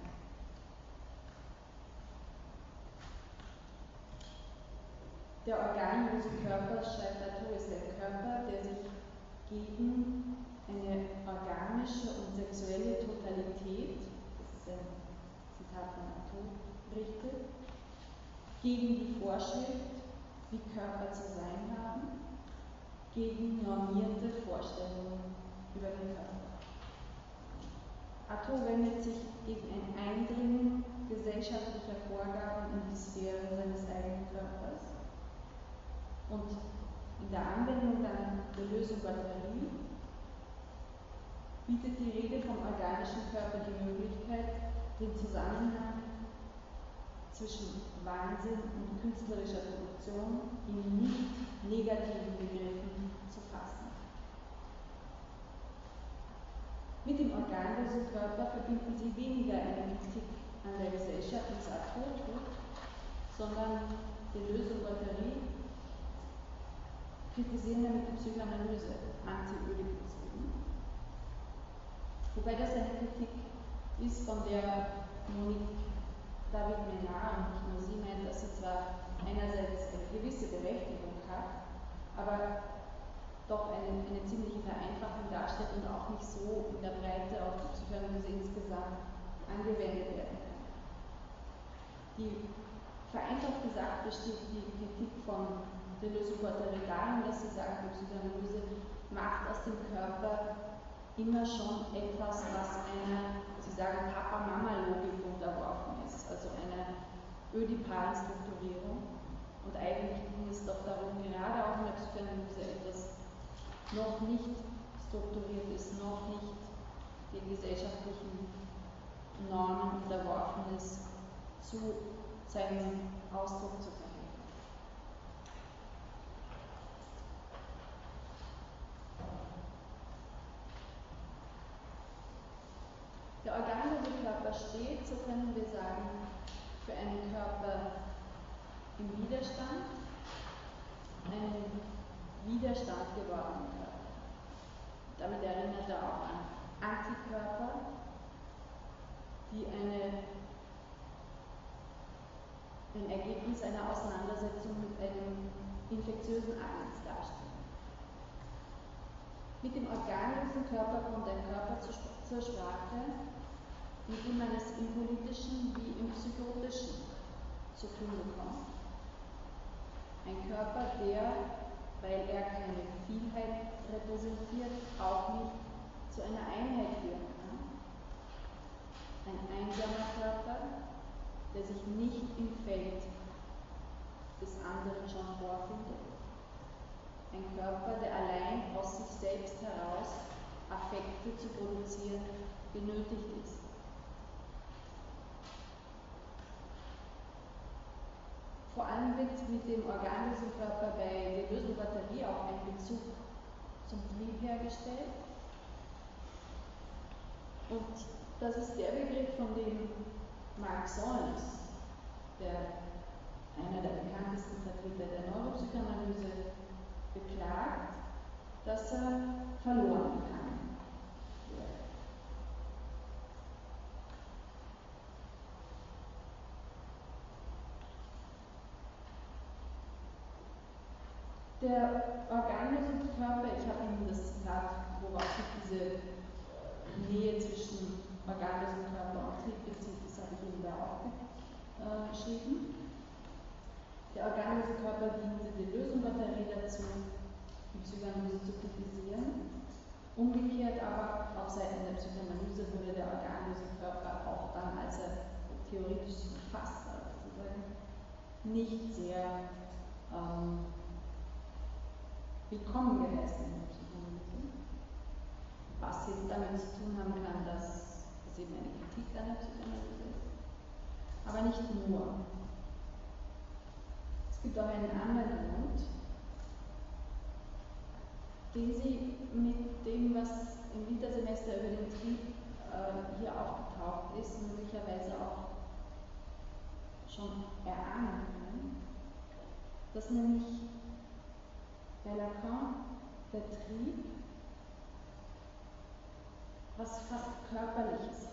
Der organlose Körper, schreibt Plato, ist ein Körper, der sich gegen eine organische und sexuelle Totalität, das ist ein Zitat von Plato, richtet, gegen die Vorschrift, wie Körper zu sein haben, gegen normierte Vorstellungen über den Körper. Arthur wendet sich gegen ein Eindringen gesellschaftlicher Vorgaben in die Sphäre seines eigenen Körpers und in der Anwendung dann der Lösung Batterie bietet die Rede vom organischen Körper die Möglichkeit, den Zusammenhang zwischen Wahnsinn und künstlerischer Produktion in nicht negativen Begriffen zu fassen. Mit dem organlosen Körper verbinden sie weniger eine Kritik an der Gesellschaft, die es Arthur tut, sondern Deleuze und Guattari kritisieren damit die Psychoanalyse, Anti-Ödipus Wobei das eine Kritik ist, von der Monique David Menard und nicht nur sie meint, dass sie zwar einerseits eine gewisse Berechtigung hat, aber doch eine, eine ziemliche Vereinfachung darstellt und auch nicht so in der Breite auf die Psychoanalyse insgesamt angewendet werden kann. Die vereinfacht gesagt besteht die Kritik von Deleuze Guattari darin, dass sie sagen, die Psychoanalyse macht aus dem Körper immer schon etwas, was einer, sie sagen, Papa-Mama-Logik unterworfen also einer ödipalen Strukturierung. Und eigentlich ging es doch darum, gerade auch in der Psychoanalyse etwas noch nicht strukturiert ist, noch nicht den gesellschaftlichen Normen unterworfen ist, zu seinem Ausdruck zu verhelfen. Der organische Körper steht, so können wir sagen, für einen Körper im Widerstand, einen Widerstand gewordenen Körper. Damit erinnert er auch an Antikörper, die eine, ein Ergebnis einer Auseinandersetzung mit einem infektiösen Agens darstellen. Mit dem organischen Körper kommt ein Körper zur Sprache, dem man es im politischen wie im psychotischen zu tun bekommt. Ein Körper, der weil er keine Vielheit repräsentiert, auch nicht zu einer Einheit führen kann. Ein einsamer Körper, der sich nicht im Feld des anderen schon vorfindet. Ein Körper, der allein aus sich selbst heraus Affekte zu produzieren benötigt ist. Vor allem wird mit dem organischen Körper bei der Lösenbatterie auch ein Bezug zum Trieb hergestellt. Und das ist der Begriff, von dem Mark Solms, der einer der bekanntesten Vertreter der Neuropsychoanalyse, beklagt, dass er verloren kann. Der organische Körper, ich habe Ihnen das Zitat, worauf sich diese Nähe zwischen organischem Körper und Trieb bezieht, das habe ich Ihnen da auch geschrieben. Der organische Körper diente die Lösungsbatterie dazu, die Psychoanalyse zu kritisieren. Umgekehrt aber auf Seiten der Psychoanalyse wurde der organische Körper auch dann, als er theoretisch gefasst war, sozusagen, nicht sehr ähm, willkommen geheißen in der Psychoanalyse. Was jetzt damit zu tun haben kann, dass es eben eine Kritik an der Psychoanalyse ist. Aber nicht nur. Es gibt auch einen anderen Grund, den Sie mit dem, was im Wintersemester über den Trieb äh, hier aufgetaucht ist, möglicherweise auch schon erahnen können, dass nämlich bei Lacan der Trieb was fast Körperliches.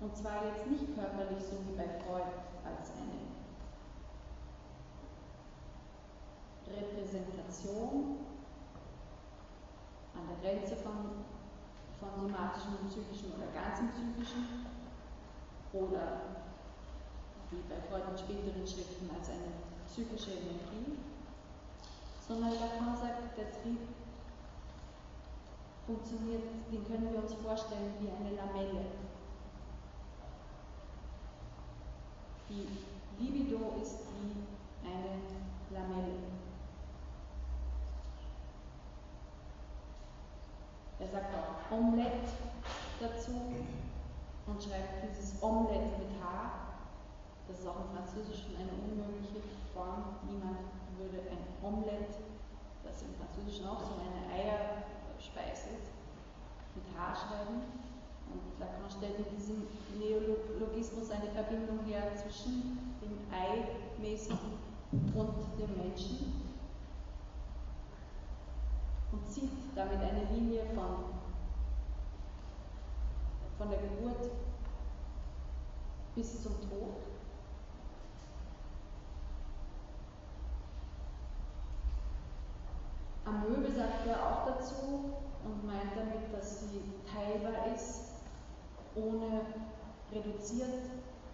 Und zwar jetzt nicht körperlich, so wie bei Freud, als eine Repräsentation an der Grenze von, von somatischen und psychischen oder ganzen psychischen oder wie bei Freud in späteren Schriften als eine psychische Energie, sondern Lacan sagt, der Trieb funktioniert, den können wir uns vorstellen wie eine Lamelle. Die Libido ist wie eine Lamelle. Er sagt auch Omelette dazu und schreibt dieses Omelette mit H. Das ist auch im Französischen eine unmögliche Form. Niemand ein Omelette, das im Französischen auch so eine Eierspeise ist, darschreiben. Und Lacan stellt in diesem Neologismus eine Verbindung her zwischen dem Ei-mäßigen und dem Menschen und zieht damit eine Linie von, von der Geburt bis zum Tod. Amöbe sagt er auch dazu und meint damit, dass sie teilbar ist, ohne reduziert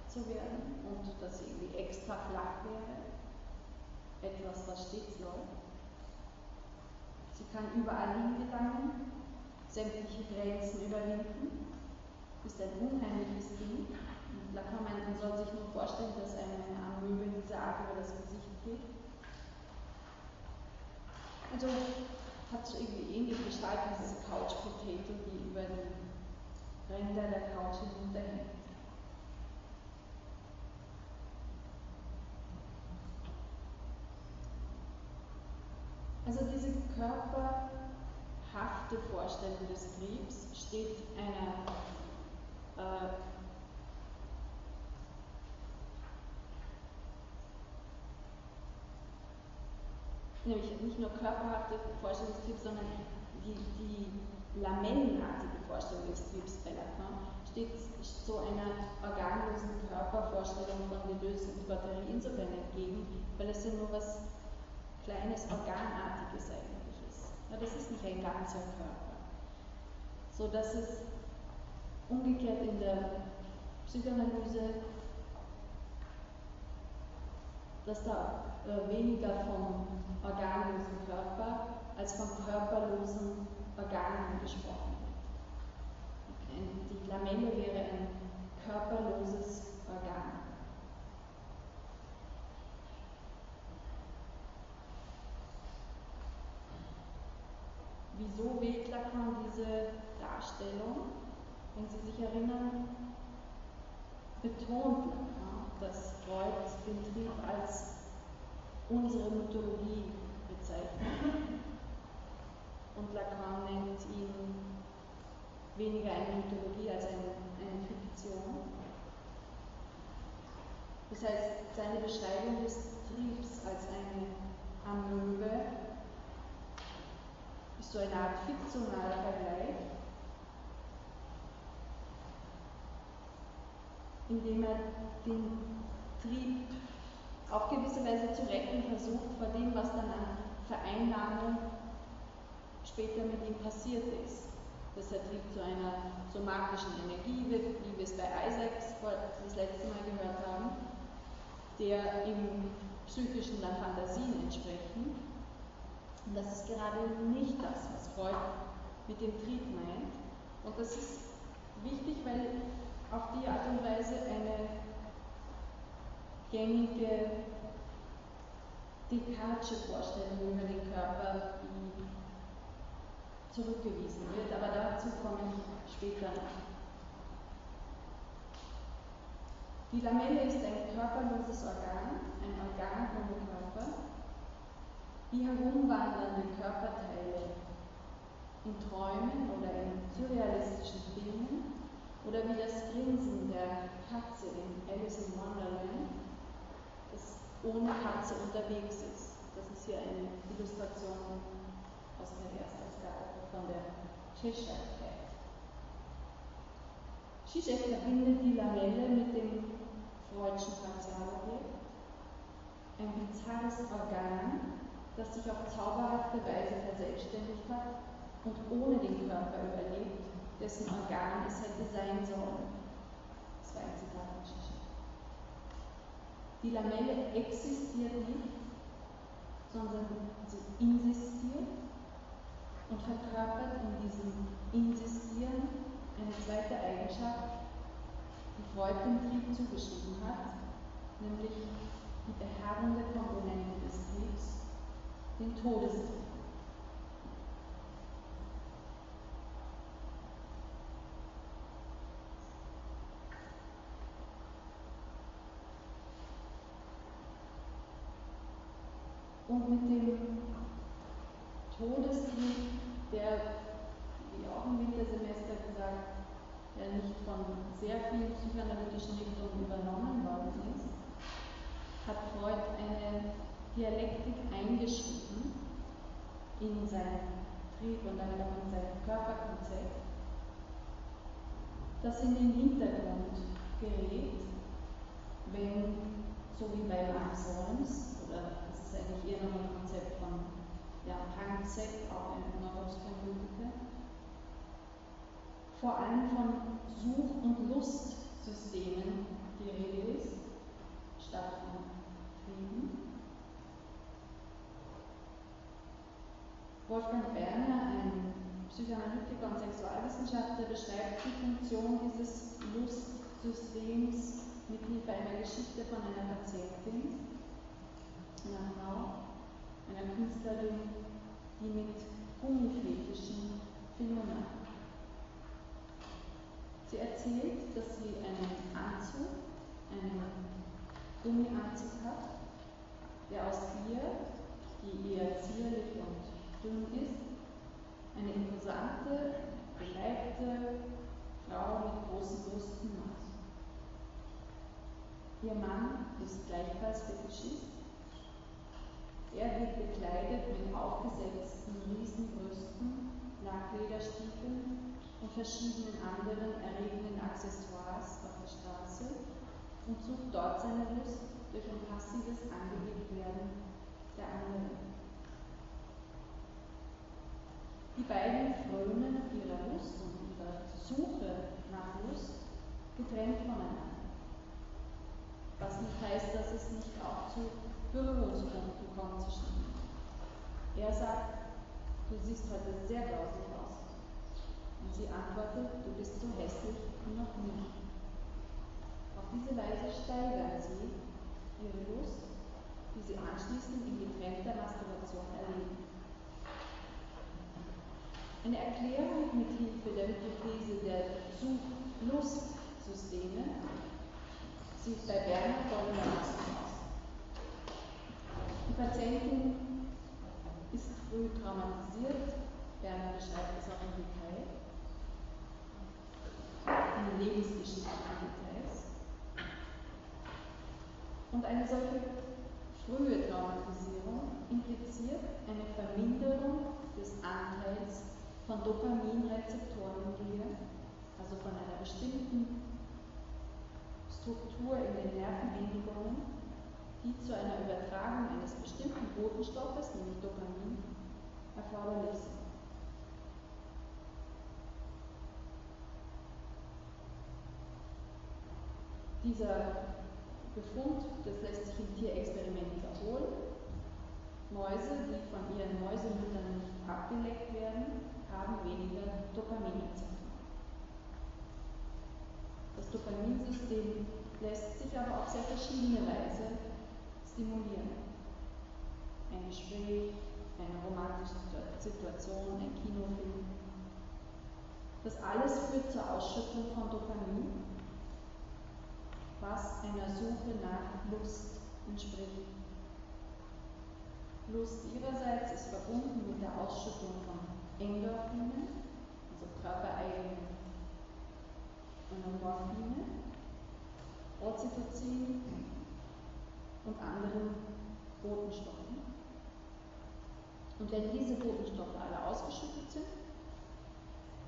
zu werden und dass sie irgendwie extra flach wäre. Etwas, was stets läuft. Sie kann überall hingelangen, sämtliche Grenzen überwinden, ist ein unheimliches Ding. Und Lacan meint, man soll sich nur vorstellen, dass eine Amöbe in dieser Art über das Gesicht geht. Also hat so irgendwie ähnlich gestaltet wie diese Couch Potato, die über die Ränder der Couch hinunterhängt. Also diese körperhafte Vorstellung des Triebs steht einer äh, nämlich nicht nur körperhafte Vorstellung des Triebs, sondern die, die lamellenartige Vorstellung des Triebs bei Lacan steht so einer organlosen Körpervorstellung von gelösten Batterie insofern entgegen, weil es ja nur was kleines Organartiges eigentlich ist. Ja, das ist nicht ein ganzer Körper. So dass es umgekehrt in der Psychoanalyse, dass da äh, weniger vom organlosen Körper als von körperlosen Organen gesprochen wird. Die Lamelle wäre ein körperloses Organ. Wieso wählt Lacan diese Darstellung? Wenn Sie sich erinnern, betont Lacan, dass Freud den Trieb als unsere Mythologie bezeichnet. Und Lacan nennt ihn weniger eine Mythologie als eine, eine Fiktion. Das heißt, seine Beschreibung des Triebs als eine Amöbe ist so eine Art fiktionaler Vergleich, indem er den Trieb auf gewisse Weise zu retten versucht vor dem, was dann an Vereinnahmung später mit ihm passiert ist. Dass er Trieb zu einer somatischen Energie wird, wie wir es bei Isaacs das letzte Mal gehört haben, der im psychischen dann Fantasien entsprechen. Und das ist gerade nicht das, was Freud mit dem Trieb meint. Und das ist wichtig, weil auf die Art und Weise eine gängige Descartesche Vorstellung über den Körper, die zurückgewiesen wird, aber dazu komme ich später noch. Die Lamelle ist ein körperloses Organ, ein Organ ohne Körper, wie herumwandernde Körperteile in Träumen oder in surrealistischen Filmen oder wie das Grinsen der Katze in Alice in Wonderland ohne Katze unterwegs ist. Das ist hier eine Illustration aus der Erstausgabe von der Cheshire Cat. Zizek verbindet die Lamelle mit dem freudschen Partialobjekt, ein bizarres Organ, das sich auf zauberhafte Weise verselbstständigt hat und ohne den Körper überlebt, dessen Organ es hätte sein sollen. Das war ein Zitat von Zizek. Die Lamelle existiert nicht, sondern sie insistiert und verkörpert in diesem Insistieren eine zweite Eigenschaft, die Freud dem Trieb zugeschrieben hat, nämlich die beharrende Komponente des Triebs, den Todestrieb. Und mit dem Todestrieb, der, wie auch im Wintersemester gesagt, der nicht von sehr vielen psychoanalytischen Richtungen übernommen worden ist, hat Freud eine Dialektik eingeschrieben in sein Trieb und damit auch in sein Körperkonzept, das in den Hintergrund gerät, wenn, so wie bei Max Solms, oder das ist eigentlich eher noch ein Konzept von ja, Hangzett, auch ein Neuropsychoanalytiker, vor allem von Such- und Lustsystemen die Rede ist, statt von Trieben. Wolfgang Berner, ein Psychoanalytiker und Sexualwissenschaftler, beschreibt die Funktion dieses Lustsystems mit Hilfe einer Geschichte von einer Patientin, einer Frau, einer Künstlerin, die mit Gummifetischen macht. Sie erzählt, dass sie einen Anzug, einen Gummianzug hat, der aus ihr, die eher zierlich und dünn ist, eine imposante, beleibte Frau mit großen Brüsten macht. Ihr Mann ist gleichfalls Fetischist. Er wird bekleidet mit aufgesetzten Riesenbrüsten, Lacklederstiefeln und verschiedenen anderen erregenden Accessoires auf der Straße und sucht dort seine Lust durch ein passives Angelegtwerden der anderen. Die beiden frönen ihrer Lust und ihrer Suche nach Lust getrennt voneinander. Was nicht heißt, dass es nicht auch zu Berührungspunkten zwischen ihnen. Er sagt, du siehst heute sehr grausig aus. Und sie antwortet, du bist so hässlich wie noch nie. Auf diese Weise steigern sie ihre Lust, die sie anschließend in getrennter Masturbation erleben. Eine Erklärung mit Hilfe der Hypothese der Such-Lust-Systeme sieht bei Berner folgendermaßen aus. Die Patientin ist früh traumatisiert, Berner beschreibt es auch im Detail, in lebensgeschichtlichen Details. Und eine solche frühe Traumatisierung impliziert eine Verminderung des Anteils von Dopaminrezeptoren im Gehirn, also von einer bestimmten Struktur in den Nervenendigungen, die zu einer Übertragung eines bestimmten Botenstoffes, nämlich Dopamin, erforderlich sind. Dieser Befund, das lässt sich im Tierexperiment wiederholen. Mäuse, die von ihren Mäusemüttern nicht abgeleckt werden, haben weniger Dopaminrezeptoren. Das Dopaminsystem lässt sich aber auf sehr verschiedene Weise stimulieren. Ein Gespräch, eine romantische Situation, ein Kinofilm. Das alles führt zur Ausschüttung von Dopamin was einer Suche nach Lust entspricht. Lust ihrerseits ist verbunden mit der Ausschüttung von Endorphinen, also körpereigenen Morphine, Oxytocin und anderen Botenstoffen. Und wenn diese Botenstoffe alle ausgeschüttet sind,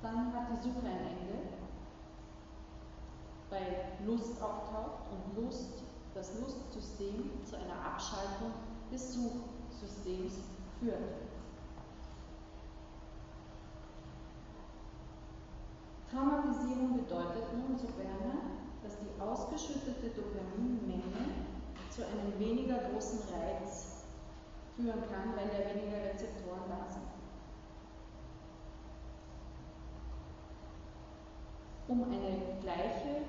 dann hat die Suche ein Ende bei Lust auftaucht und Lust, das Lustsystem zu einer Abschaltung des Suchsystems führt. Traumatisierung bedeutet nun, so Berner, dass die ausgeschüttete Dopaminmenge zu einem weniger großen Reiz führen kann, weil ja weniger Rezeptoren da sind. Um eine gleiche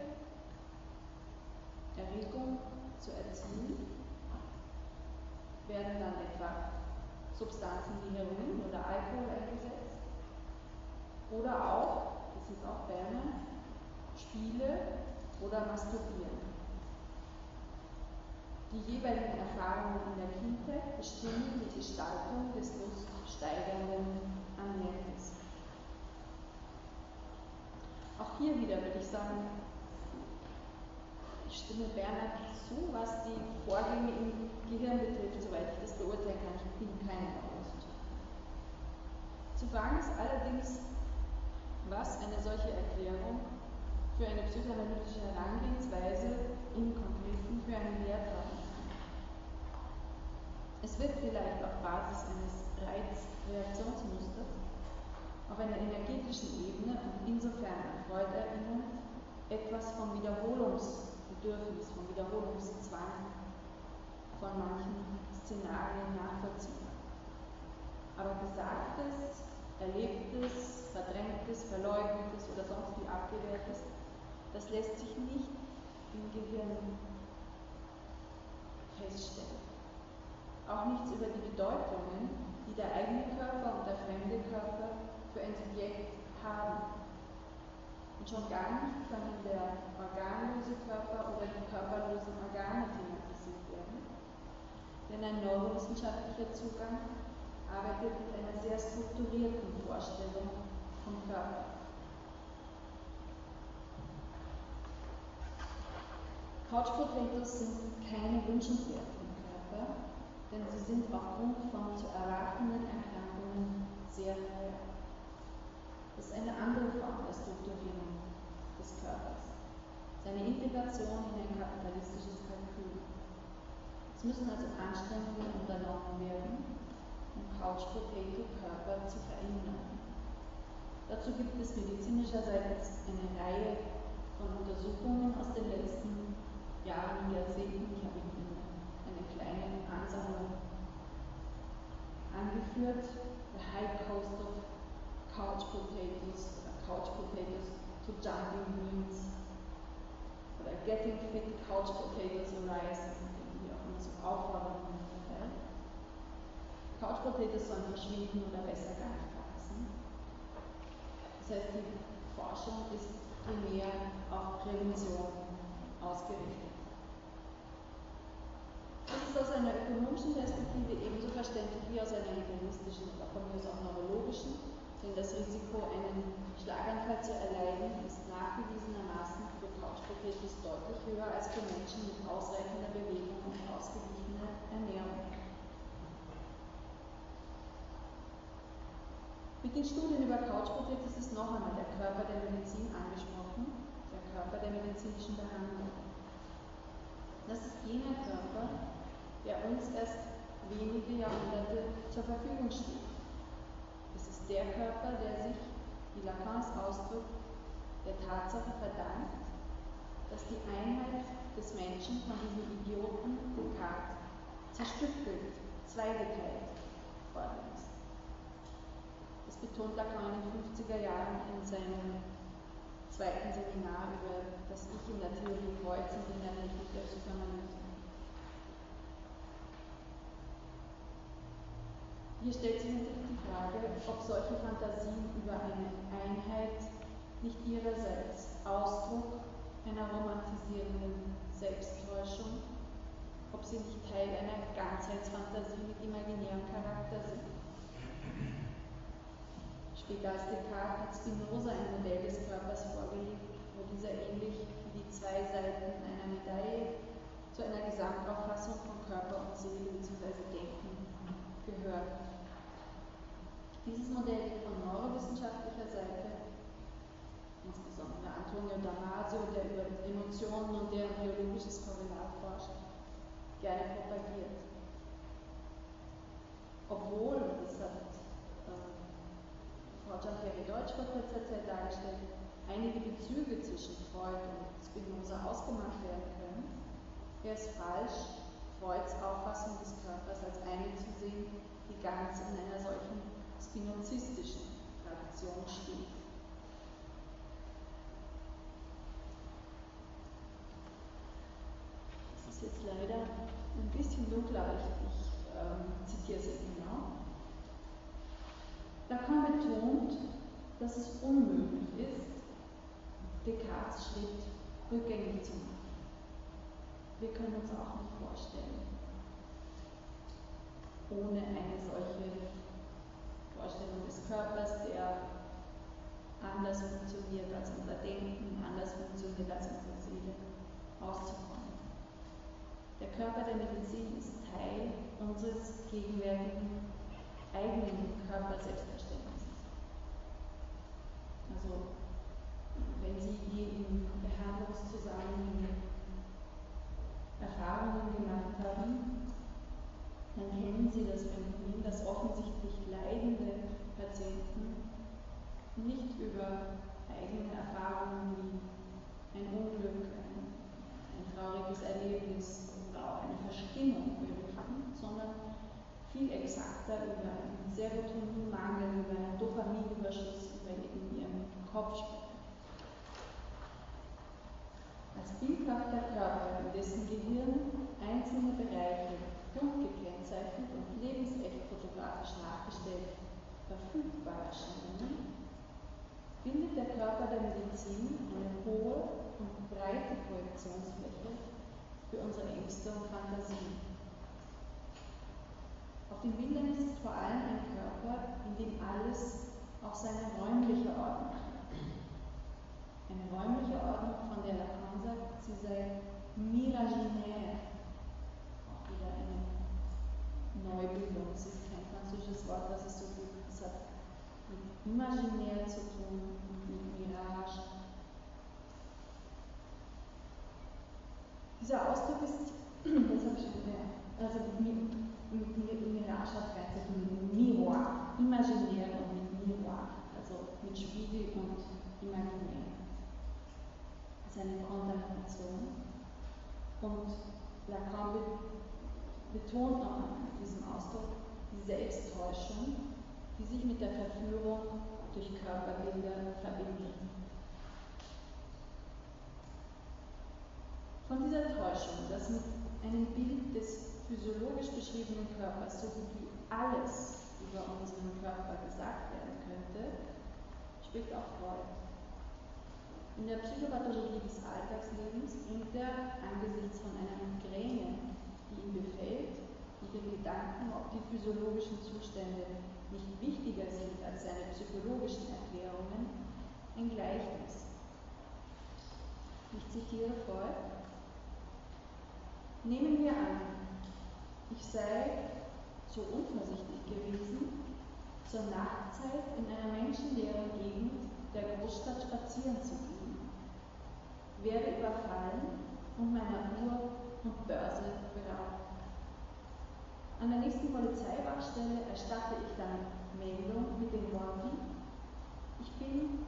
Erregung zu erzielen, werden dann etwa Substanzen wie Heroin oder Alkohol eingesetzt. Oder auch, das sind auch Berner, Spiele oder Masturbieren. Die jeweiligen Erfahrungen in der Kindheit bestimmen die Gestaltung des luststeigernden Ambientes. hier wieder würde ich sagen, ich stimme Bernhard zu, was die Vorgänge im Gehirn betrifft, soweit ich das beurteilen kann. Ich bin keine Neurowissenschaftlerin. Zu fragen ist allerdings, was eine solche Erklärung für eine psychoanalytische Herangehensweise im Konkreten für einen kann. Es wird vielleicht auf Basis eines Reizreaktionsmusters auf einer energetischen Ebene und insofern an Freud erinnert, etwas vom Wiederholungsbedürfnis, vom Wiederholungszwang von manchen Szenarien nachvollziehbar. Aber Gesagtes, Erlebtes, Verdrängtes, Verleugnetes oder sonst wie abgewehrtes, das lässt sich nicht im Gehirn feststellen. Auch nichts über die Bedeutungen, die der eigene Körper und der fremde Körper für ein Subjekt haben. Und schon gar nicht können der organlose Körper oder die körperlosen Organe thematisiert werden. Denn ein neurowissenschaftlicher Zugang arbeitet mit einer sehr strukturierten Vorstellung vom Körper. Couch Potatoes sind keine wünschenswerten Körper, denn sie sind aufgrund von zu erwartenden Erkrankungen sehr teuer. Das ist eine andere Form der Strukturierung des Körpers. Seine Integration in ein kapitalistisches Kalkül. Es müssen also Anstrengungen unternommen werden, um Couch Potato Körper zu verändern. Dazu gibt es medizinischerseits eine Reihe von Untersuchungen aus den letzten Jahren, Jahrzehnten. Ich habe Eine Ansammlung angeführt. The High Cost of couch potatoes oder couch potatoes to jumping beans oder getting fit couch potatoes arise, die auch immer so Aufforderungen verteilt. Couch potatoes sollen verschwinden oder besser gar nicht wachsen. Das heißt, die Forschung ist primär auf Prävention ausgerichtet. Das ist aus einer ökonomischen Perspektive ebenso verständlich wie aus einer hedonistischen oder von mir aus auch neurologischen. Denn das Risiko, einen Schlaganfall zu erleiden, ist nachgewiesenermaßen für Couchpotatoes deutlich höher als für Menschen mit ausreichender Bewegung und ausgeglichener Ernährung. Mit den Studien über Couchpotatoes ist noch einmal der Körper der Medizin angesprochen, der Körper der medizinischen Behandlung. Das ist jener Körper, der uns erst wenige Jahrhunderte zur Verfügung steht der Körper, der sich, wie Lacans ausdrückt, der Tatsache verdankt, dass die Einheit des Menschen von diesem Idioten Descartes zerstückelt, zweigeteilt worden ist. Das betont Lacan in den 50er Jahren in seinem zweiten Seminar über das Ich in der Theorie Freuds und in der Technik der Psychoanalyse. Hier stellt sich natürlich die Frage, ob solche Fantasien über eine Einheit nicht ihrerseits Ausdruck einer romantisierenden Selbsttäuschung, ob sie nicht Teil einer Ganzheitsfantasie mit imaginärem Charakter sind. Später als Descartes hat Spinoza ein Modell des Körpers vorgelegt, wo dieser ähnlich wie die zwei Seiten einer Medaille zu einer Gesamtauffassung von Körper und Seele bzw. Denken gehört. Dieses Modell wird von neurowissenschaftlicher Seite, insbesondere Antonio Damasio, der über Emotionen und deren biologisches Korrelat forscht, gerne propagiert. Obwohl, das hat äh, Frau Gianperi Deutsch vor kurzer Zeit dargestellt, einige Bezüge zwischen Freud und Spinoza ausgemacht werden können, wäre es falsch, Freuds Auffassung des Körpers als eine zu sehen, die ganz in einer solchen spinozistischen Tradition steht. Das ist jetzt leider ein bisschen dunkler, ich, ich ähm, zitiere es jetzt genau. Lacan betont, dass es unmöglich ist, Descartes Schritt rückgängig zu machen. Wir können uns auch nicht vorstellen, ohne eine solche Vorstellung des Körpers, der anders funktioniert als unser Denken, anders funktioniert als unsere Seele, auszukommen. Der Körper der Medizin ist Teil unseres gegenwärtigen eigenen Körperselbstverständnisses. Also, wenn Sie je in Behandlungszusammenhängen Erfahrungen gemacht haben, dann kennen Sie das Phänomen, dass offensichtlich leidende Patienten nicht über eigene Erfahrungen wie ein Unglück, ein, ein trauriges Erlebnis oder auch eine Verstimmung berichten, sondern viel exakter über einen Serotoninmangel, über einen Dopaminüberschuss, über in ihrem Kopf sprechen. Als bildhafter Körper, in dessen Gehirn einzelne Bereiche gut gekennzeichnet und lebensecht fotografisch nachgestellt verfügbar erscheinen, bildet der Körper der Medizin eine hohe und breite Projektionsfläche für unsere Ängste und Fantasien. Auf den Bildern ist vor allem ein Körper, in dem alles auf seine räumliche Ordnung. Eine räumliche Ordnung, von der Lacan sagt, sie sei miraginär, wieder eine Neubildung. Es ist kein französisches Wort, das es so gibt. Es hat mit imaginär zu tun mit Mirage. Dieser Ausdruck ist, <clears throat> das habe ich schon gelernt, also mit, mit, mit Mirage hat gleichzeitig mit Miroir, imaginär und mit Miroir, also mit Spiegel und imaginär. Das ist eine Kontamination. Und Lacan betont noch in diesem Ausdruck die Selbsttäuschung, die sich mit der Verführung durch Körperbilder verbindet. Von dieser Täuschung, dass mit einem Bild des physiologisch beschriebenen Körpers so gut wie alles über unseren Körper gesagt werden könnte, spricht auch Freud. In der Psychopathologie des Alltagslebens bringt er angesichts von einer Migräne die ihm befällt, und den Gedanken, ob die physiologischen Zustände nicht wichtiger sind als seine psychologischen Erklärungen, ein Gleichnis. Ich zitiere Freud. Nehmen wir an, ich sei so unvorsichtig gewesen, zur Nachtzeit in einer menschenleeren Gegend der Großstadt spazieren zu gehen, werde überfallen und meiner Uhr und Börse beraubt. An der nächsten Polizeiwachstelle erstatte ich dann Meldung mit den Worten, ich bin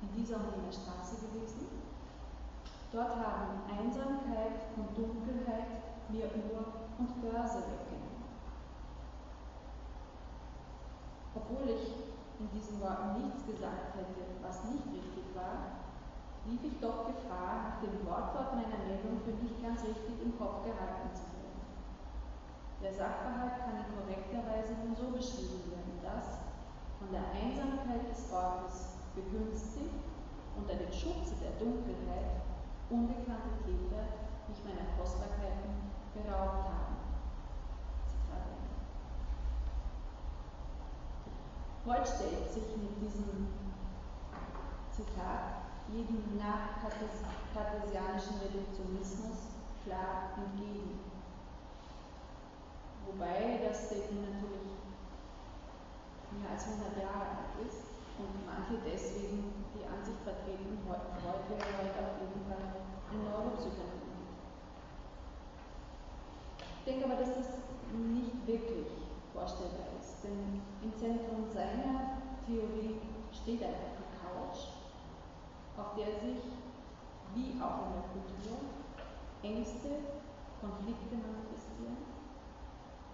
in dieser und jener Straße gewesen. Dort haben Einsamkeit und Dunkelheit mir Uhr und Börse weggenommen. Obwohl ich in diesen Worten nichts gesagt hätte, was nicht richtig war, lief ich doch Gefahr, nach dem Wortlaut meiner Meldung für nicht ganz richtig im Kopf gehalten zu werden. Der Sachverhalt kann in korrekter Weise nun so beschrieben werden, dass von der Einsamkeit des Ortes begünstigt unter dem Schutze der Dunkelheit unbekannte Täter mich meiner Kostbarkeiten beraubt haben. Freud stellt sich mit diesem Zitat jedem nach-kartesianischen Reduktionismus klar entgegen. Wobei das Statement natürlich mehr als 100 Jahre alt ist und manche deswegen die Ansicht vertreten, Freud wäre heute auf jeden Fall ein Neuropsychologe. Ich denke aber, dass das nicht wirklich vorstellbar ist, denn im Zentrum seiner Theorie steht einfach auf der sich, wie auch in der Kultur, Ängste, Konflikte manifestieren,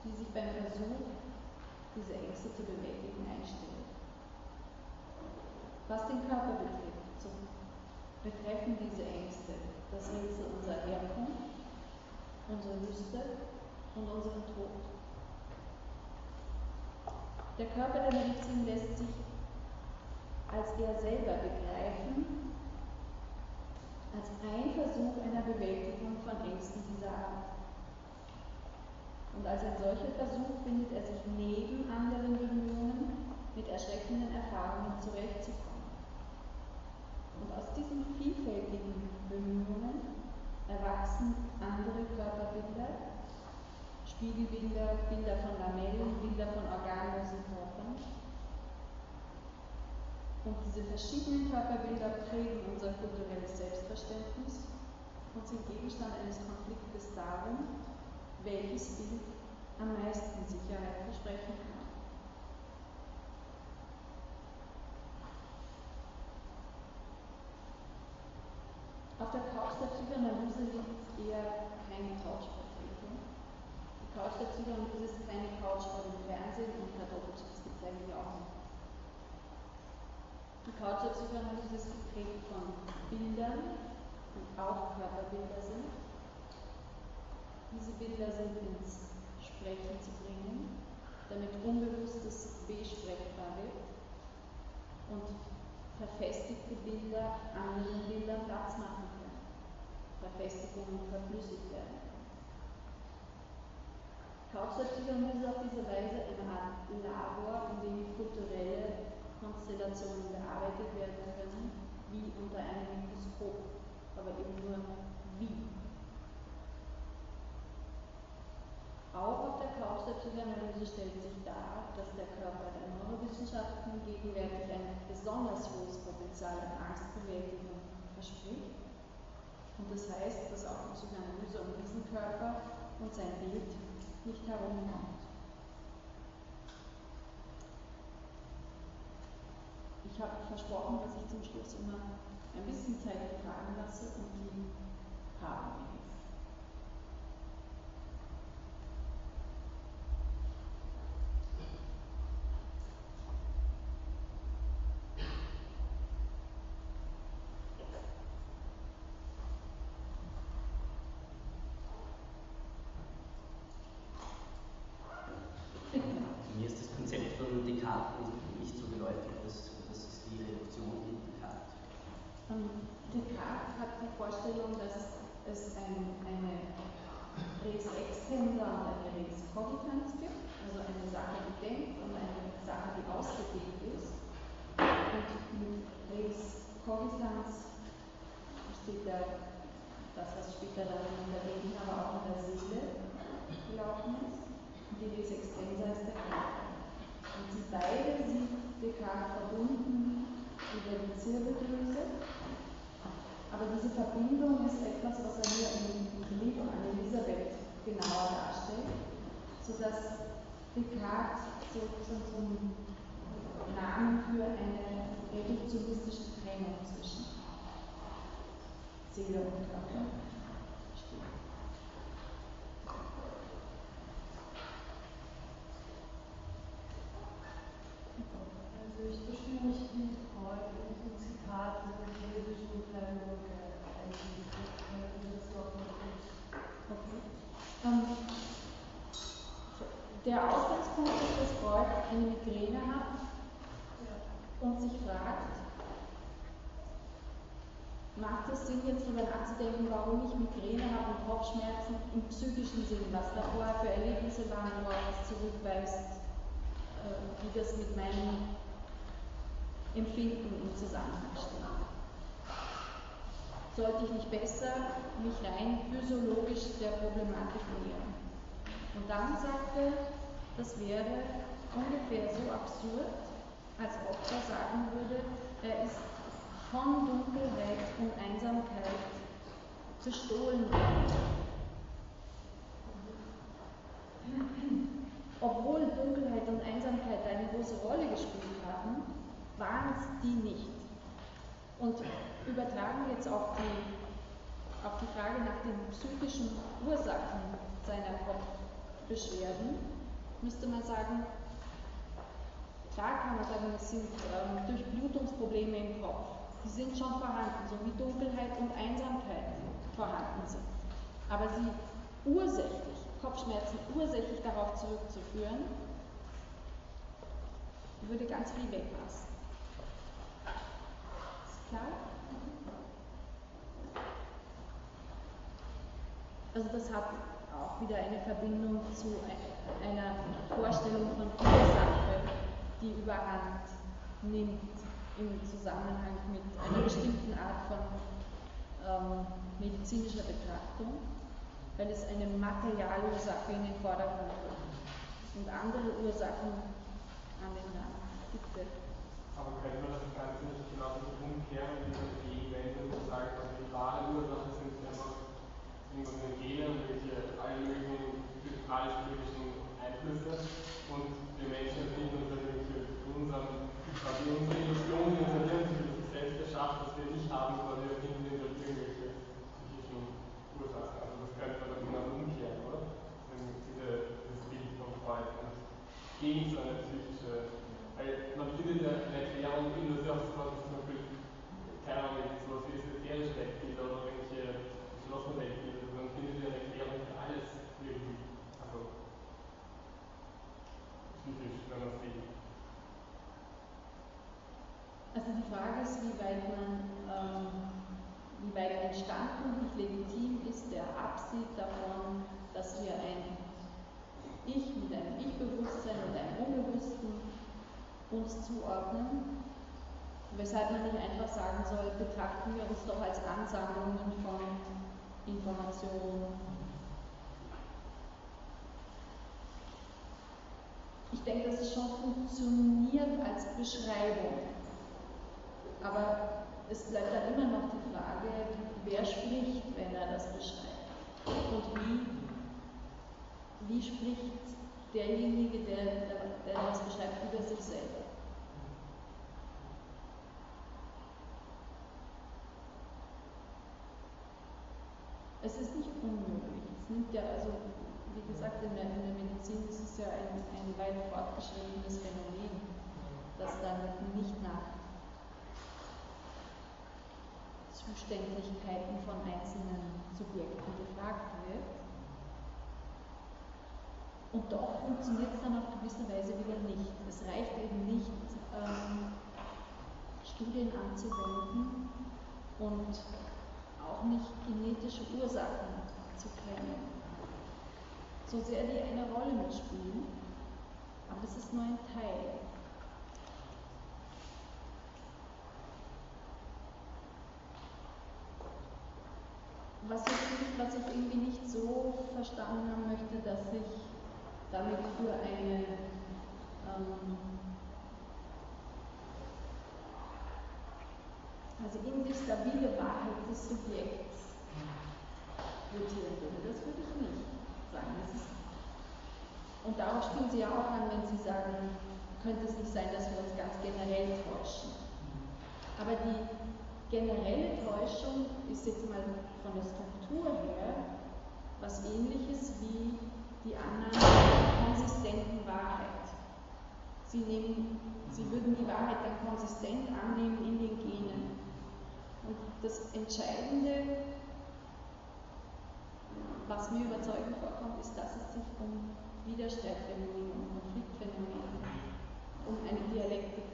die sich beim Versuch, diese Ängste zu bewältigen, einstellen. Was den Körper betrifft, so betreffen diese Ängste das Rätsel unserer Herkunft, unsere Lüste und unseren Tod. Der Körper der Medizin lässt sich als er selber begreifen als ein Versuch einer Bewältigung von Ängsten dieser Art. Und als ein solcher Versuch findet er sich neben anderen Bemühungen, mit erschreckenden Erfahrungen zurechtzukommen. Und aus diesen vielfältigen Bemühungen erwachsen andere Körperbilder, Spiegelbilder, Bilder von Lamellen, Bilder von organlosen Formen. Und diese verschiedenen Körperbilder prägen unser kulturelles Selbstverständnis und sind Gegenstand eines Konfliktes darum, welches Bild am meisten Sicherheit versprechen kann. Auf der Couch der Psychoanalyse liegt eher keine Couchvertretung. Die Couch der Psychoanalyse ist keine Couch vor dem Fernsehen und Herr Doppelschitz gibt es eigentlich auch nicht. Die Couch der Psychoanalyse ist geprägt von Bildern, die auch Körperbilder sind. Diese Bilder sind ins Sprechen zu bringen, damit Unbewusstes besprechbar wird und verfestigte Bilder anderen Bildern Platz machen Verfestigung verflüssigt werden. Couchsurfing ist auf diese Weise eine Art Labor, in dem kulturelle Konstellationen bearbeitet werden können, wie unter einem Mikroskop, aber eben nur wie. Auch auf der Couch der Psychoanalyse stellt sich dar, dass der Körper der Neurowissenschaften gegenwärtig ein besonders hohes Potenzial an Angstbewältigung verspricht und das heißt, dass auch die Psychoanalyse um diesen Körper und sein Bild nicht herumkommt. Ich habe versprochen, dass ich zum Schluss immer ein bisschen Zeit Fragen lasse und die haben wir. Vorstellung, dass es ein, eine Res extensa und eine Res cogitans gibt, also eine Sache, die denkt und eine Sache, die ausgedehnt ist. Und mit Res cogitans steht da das, was später dann in der Reden, aber auch in der Seele gelaufen ist. Und die Res extensa ist der Körper. Und sie beide sieht Descartes verbunden über die Zirbeldrüse aber diese Verbindung ist etwas, was er hier im Brief an Elisabeth genauer darstellt, sodass Descartes sozusagen zum Namen für eine reduktionistische Trennung zwischen Seele und Körper steht. Also ich verstehe nicht, wie Freud in diesem Zitat diese chinesischen Trennung der Ausgangspunkt ist, dass Freud eine Migräne hat und sich fragt, macht es Sinn, jetzt darüber nachzudenken, warum ich Migräne habe und Kopfschmerzen im psychischen Sinn, was da vorher für Erlebnisse waren, worauf es zurückweist, äh, wie das mit meinem Empfinden im Zusammenhang steht. Sollte ich nicht besser mich rein physiologisch der Problematik nähern? Und dann sagte das wäre ungefähr so absurd, als ob er sagen würde, er ist von Dunkelheit und Einsamkeit bestohlen worden. Obwohl Dunkelheit und Einsamkeit eine große Rolle gespielt haben, waren es die nicht. Und übertragen jetzt auf die, auf die Frage nach den psychischen Ursachen seiner Kopfbeschwerden, müsste man sagen, klar kann man sagen, es sind ähm, Durchblutungsprobleme im Kopf. Die sind schon vorhanden, so wie Dunkelheit und Einsamkeit vorhanden sind. Aber sie ursächlich, Kopfschmerzen ursächlich darauf zurückzuführen, würde ganz viel weglassen. Also das hat auch wieder eine Verbindung zu einer Vorstellung von Ursache, die überhand nimmt im Zusammenhang mit einer bestimmten Art von ähm, medizinischer Betrachtung, weil es eine Materialursache in den Vordergrund rückt und andere Ursachen an den Rand. Aber könnte man das Ganze nicht genau umkehren, wie man gegenwenden und sagen, also die wahre Ursache sind einfach irgendwelche Gene und welche alle möglichen physikalisch-chemischen Einflüsse und wir Menschen sind uns irgendwelche unserem, quasi unsere Illusion, die unser Hirn sich selbst erschafft, dass wir nicht haben, quasi erfinden wir durch irgendwelche psychischen Ursachen. Also das könnte man dann genau umkehren, oder? Diese, dieses Bild von Freud und gegen so eine psychische, weil man findet ja eine Erklärung in der Selbstverantwortung zum Beispiel, keine Ahnung, sowas wie esoterische Weltbilder oder irgendwelche geschlossene Weltbilder, also man findet ja eine Erklärung für alles irgendwie. Also psychisch, wenn man es will. Also die Frage ist, wie weit man, ähm, wie weit ein Standpunkt legitim ist, der absieht davon, dass wir ein Ich mit einem Ich-Bewusstsein und einem Unbewussten uns zuordnen, weshalb man nicht einfach sagen soll, betrachten wir uns doch als Ansammlungen von Informationen. Ich denke, dass es schon funktioniert als Beschreibung. Aber es bleibt dann immer noch die Frage, wer spricht, wenn er das beschreibt? Und wie, wie spricht derjenige, der, der das beschreibt, über sich selber? Es ist nicht unmöglich. Es nimmt ja, also, wie gesagt, in der, in der Medizin ist es ja ein, ein weit fortgeschrittenes Phänomen, das dann nicht nach Zuständigkeiten von einzelnen Subjekten gefragt wird. Und doch funktioniert es dann auf gewisse Weise wieder nicht. Es reicht eben nicht, ähm, Studien anzuwenden und auch nicht genetische Ursachen zu kennen. So sehr die eine Rolle mitspielen, aber das ist nur ein Teil. Was ich, was ich irgendwie nicht so verstanden haben möchte, dass ich damit für eine ähm, also in die stabile Wahrheit des Subjekts votieren würde. Das würde ich nicht sagen. Und darauf spielen Sie ja auch an, wenn Sie sagen, könnte es nicht sein, dass wir uns ganz generell täuschen. Aber die generelle Täuschung ist jetzt mal von der Struktur her was ähnliches wie die der konsistenten Wahrheit. Sie, nehmen, sie würden die Wahrheit dann konsistent annehmen in den Genen. Und das Entscheidende, was mir überzeugend vorkommt, ist, dass es sich um Widerstreitphänomene, um Konfliktphänomene, um eine Dialektik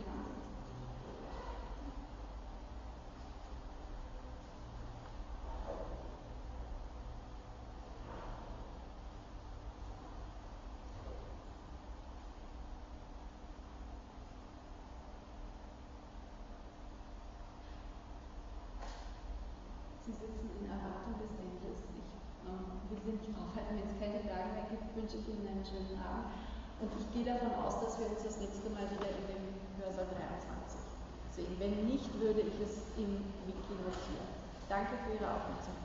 Sie sitzen in Erwartung des Endes. Ich ähm, will Sie nicht aufhalten, wenn es keine Fragen mehr gibt, wünsche ich Ihnen einen schönen Abend. Und ich gehe davon aus, dass wir uns das nächste Mal wieder in dem Hörsaal 23 sehen. Wenn nicht, würde ich es im Wiki notieren. Danke für Ihre Aufmerksamkeit.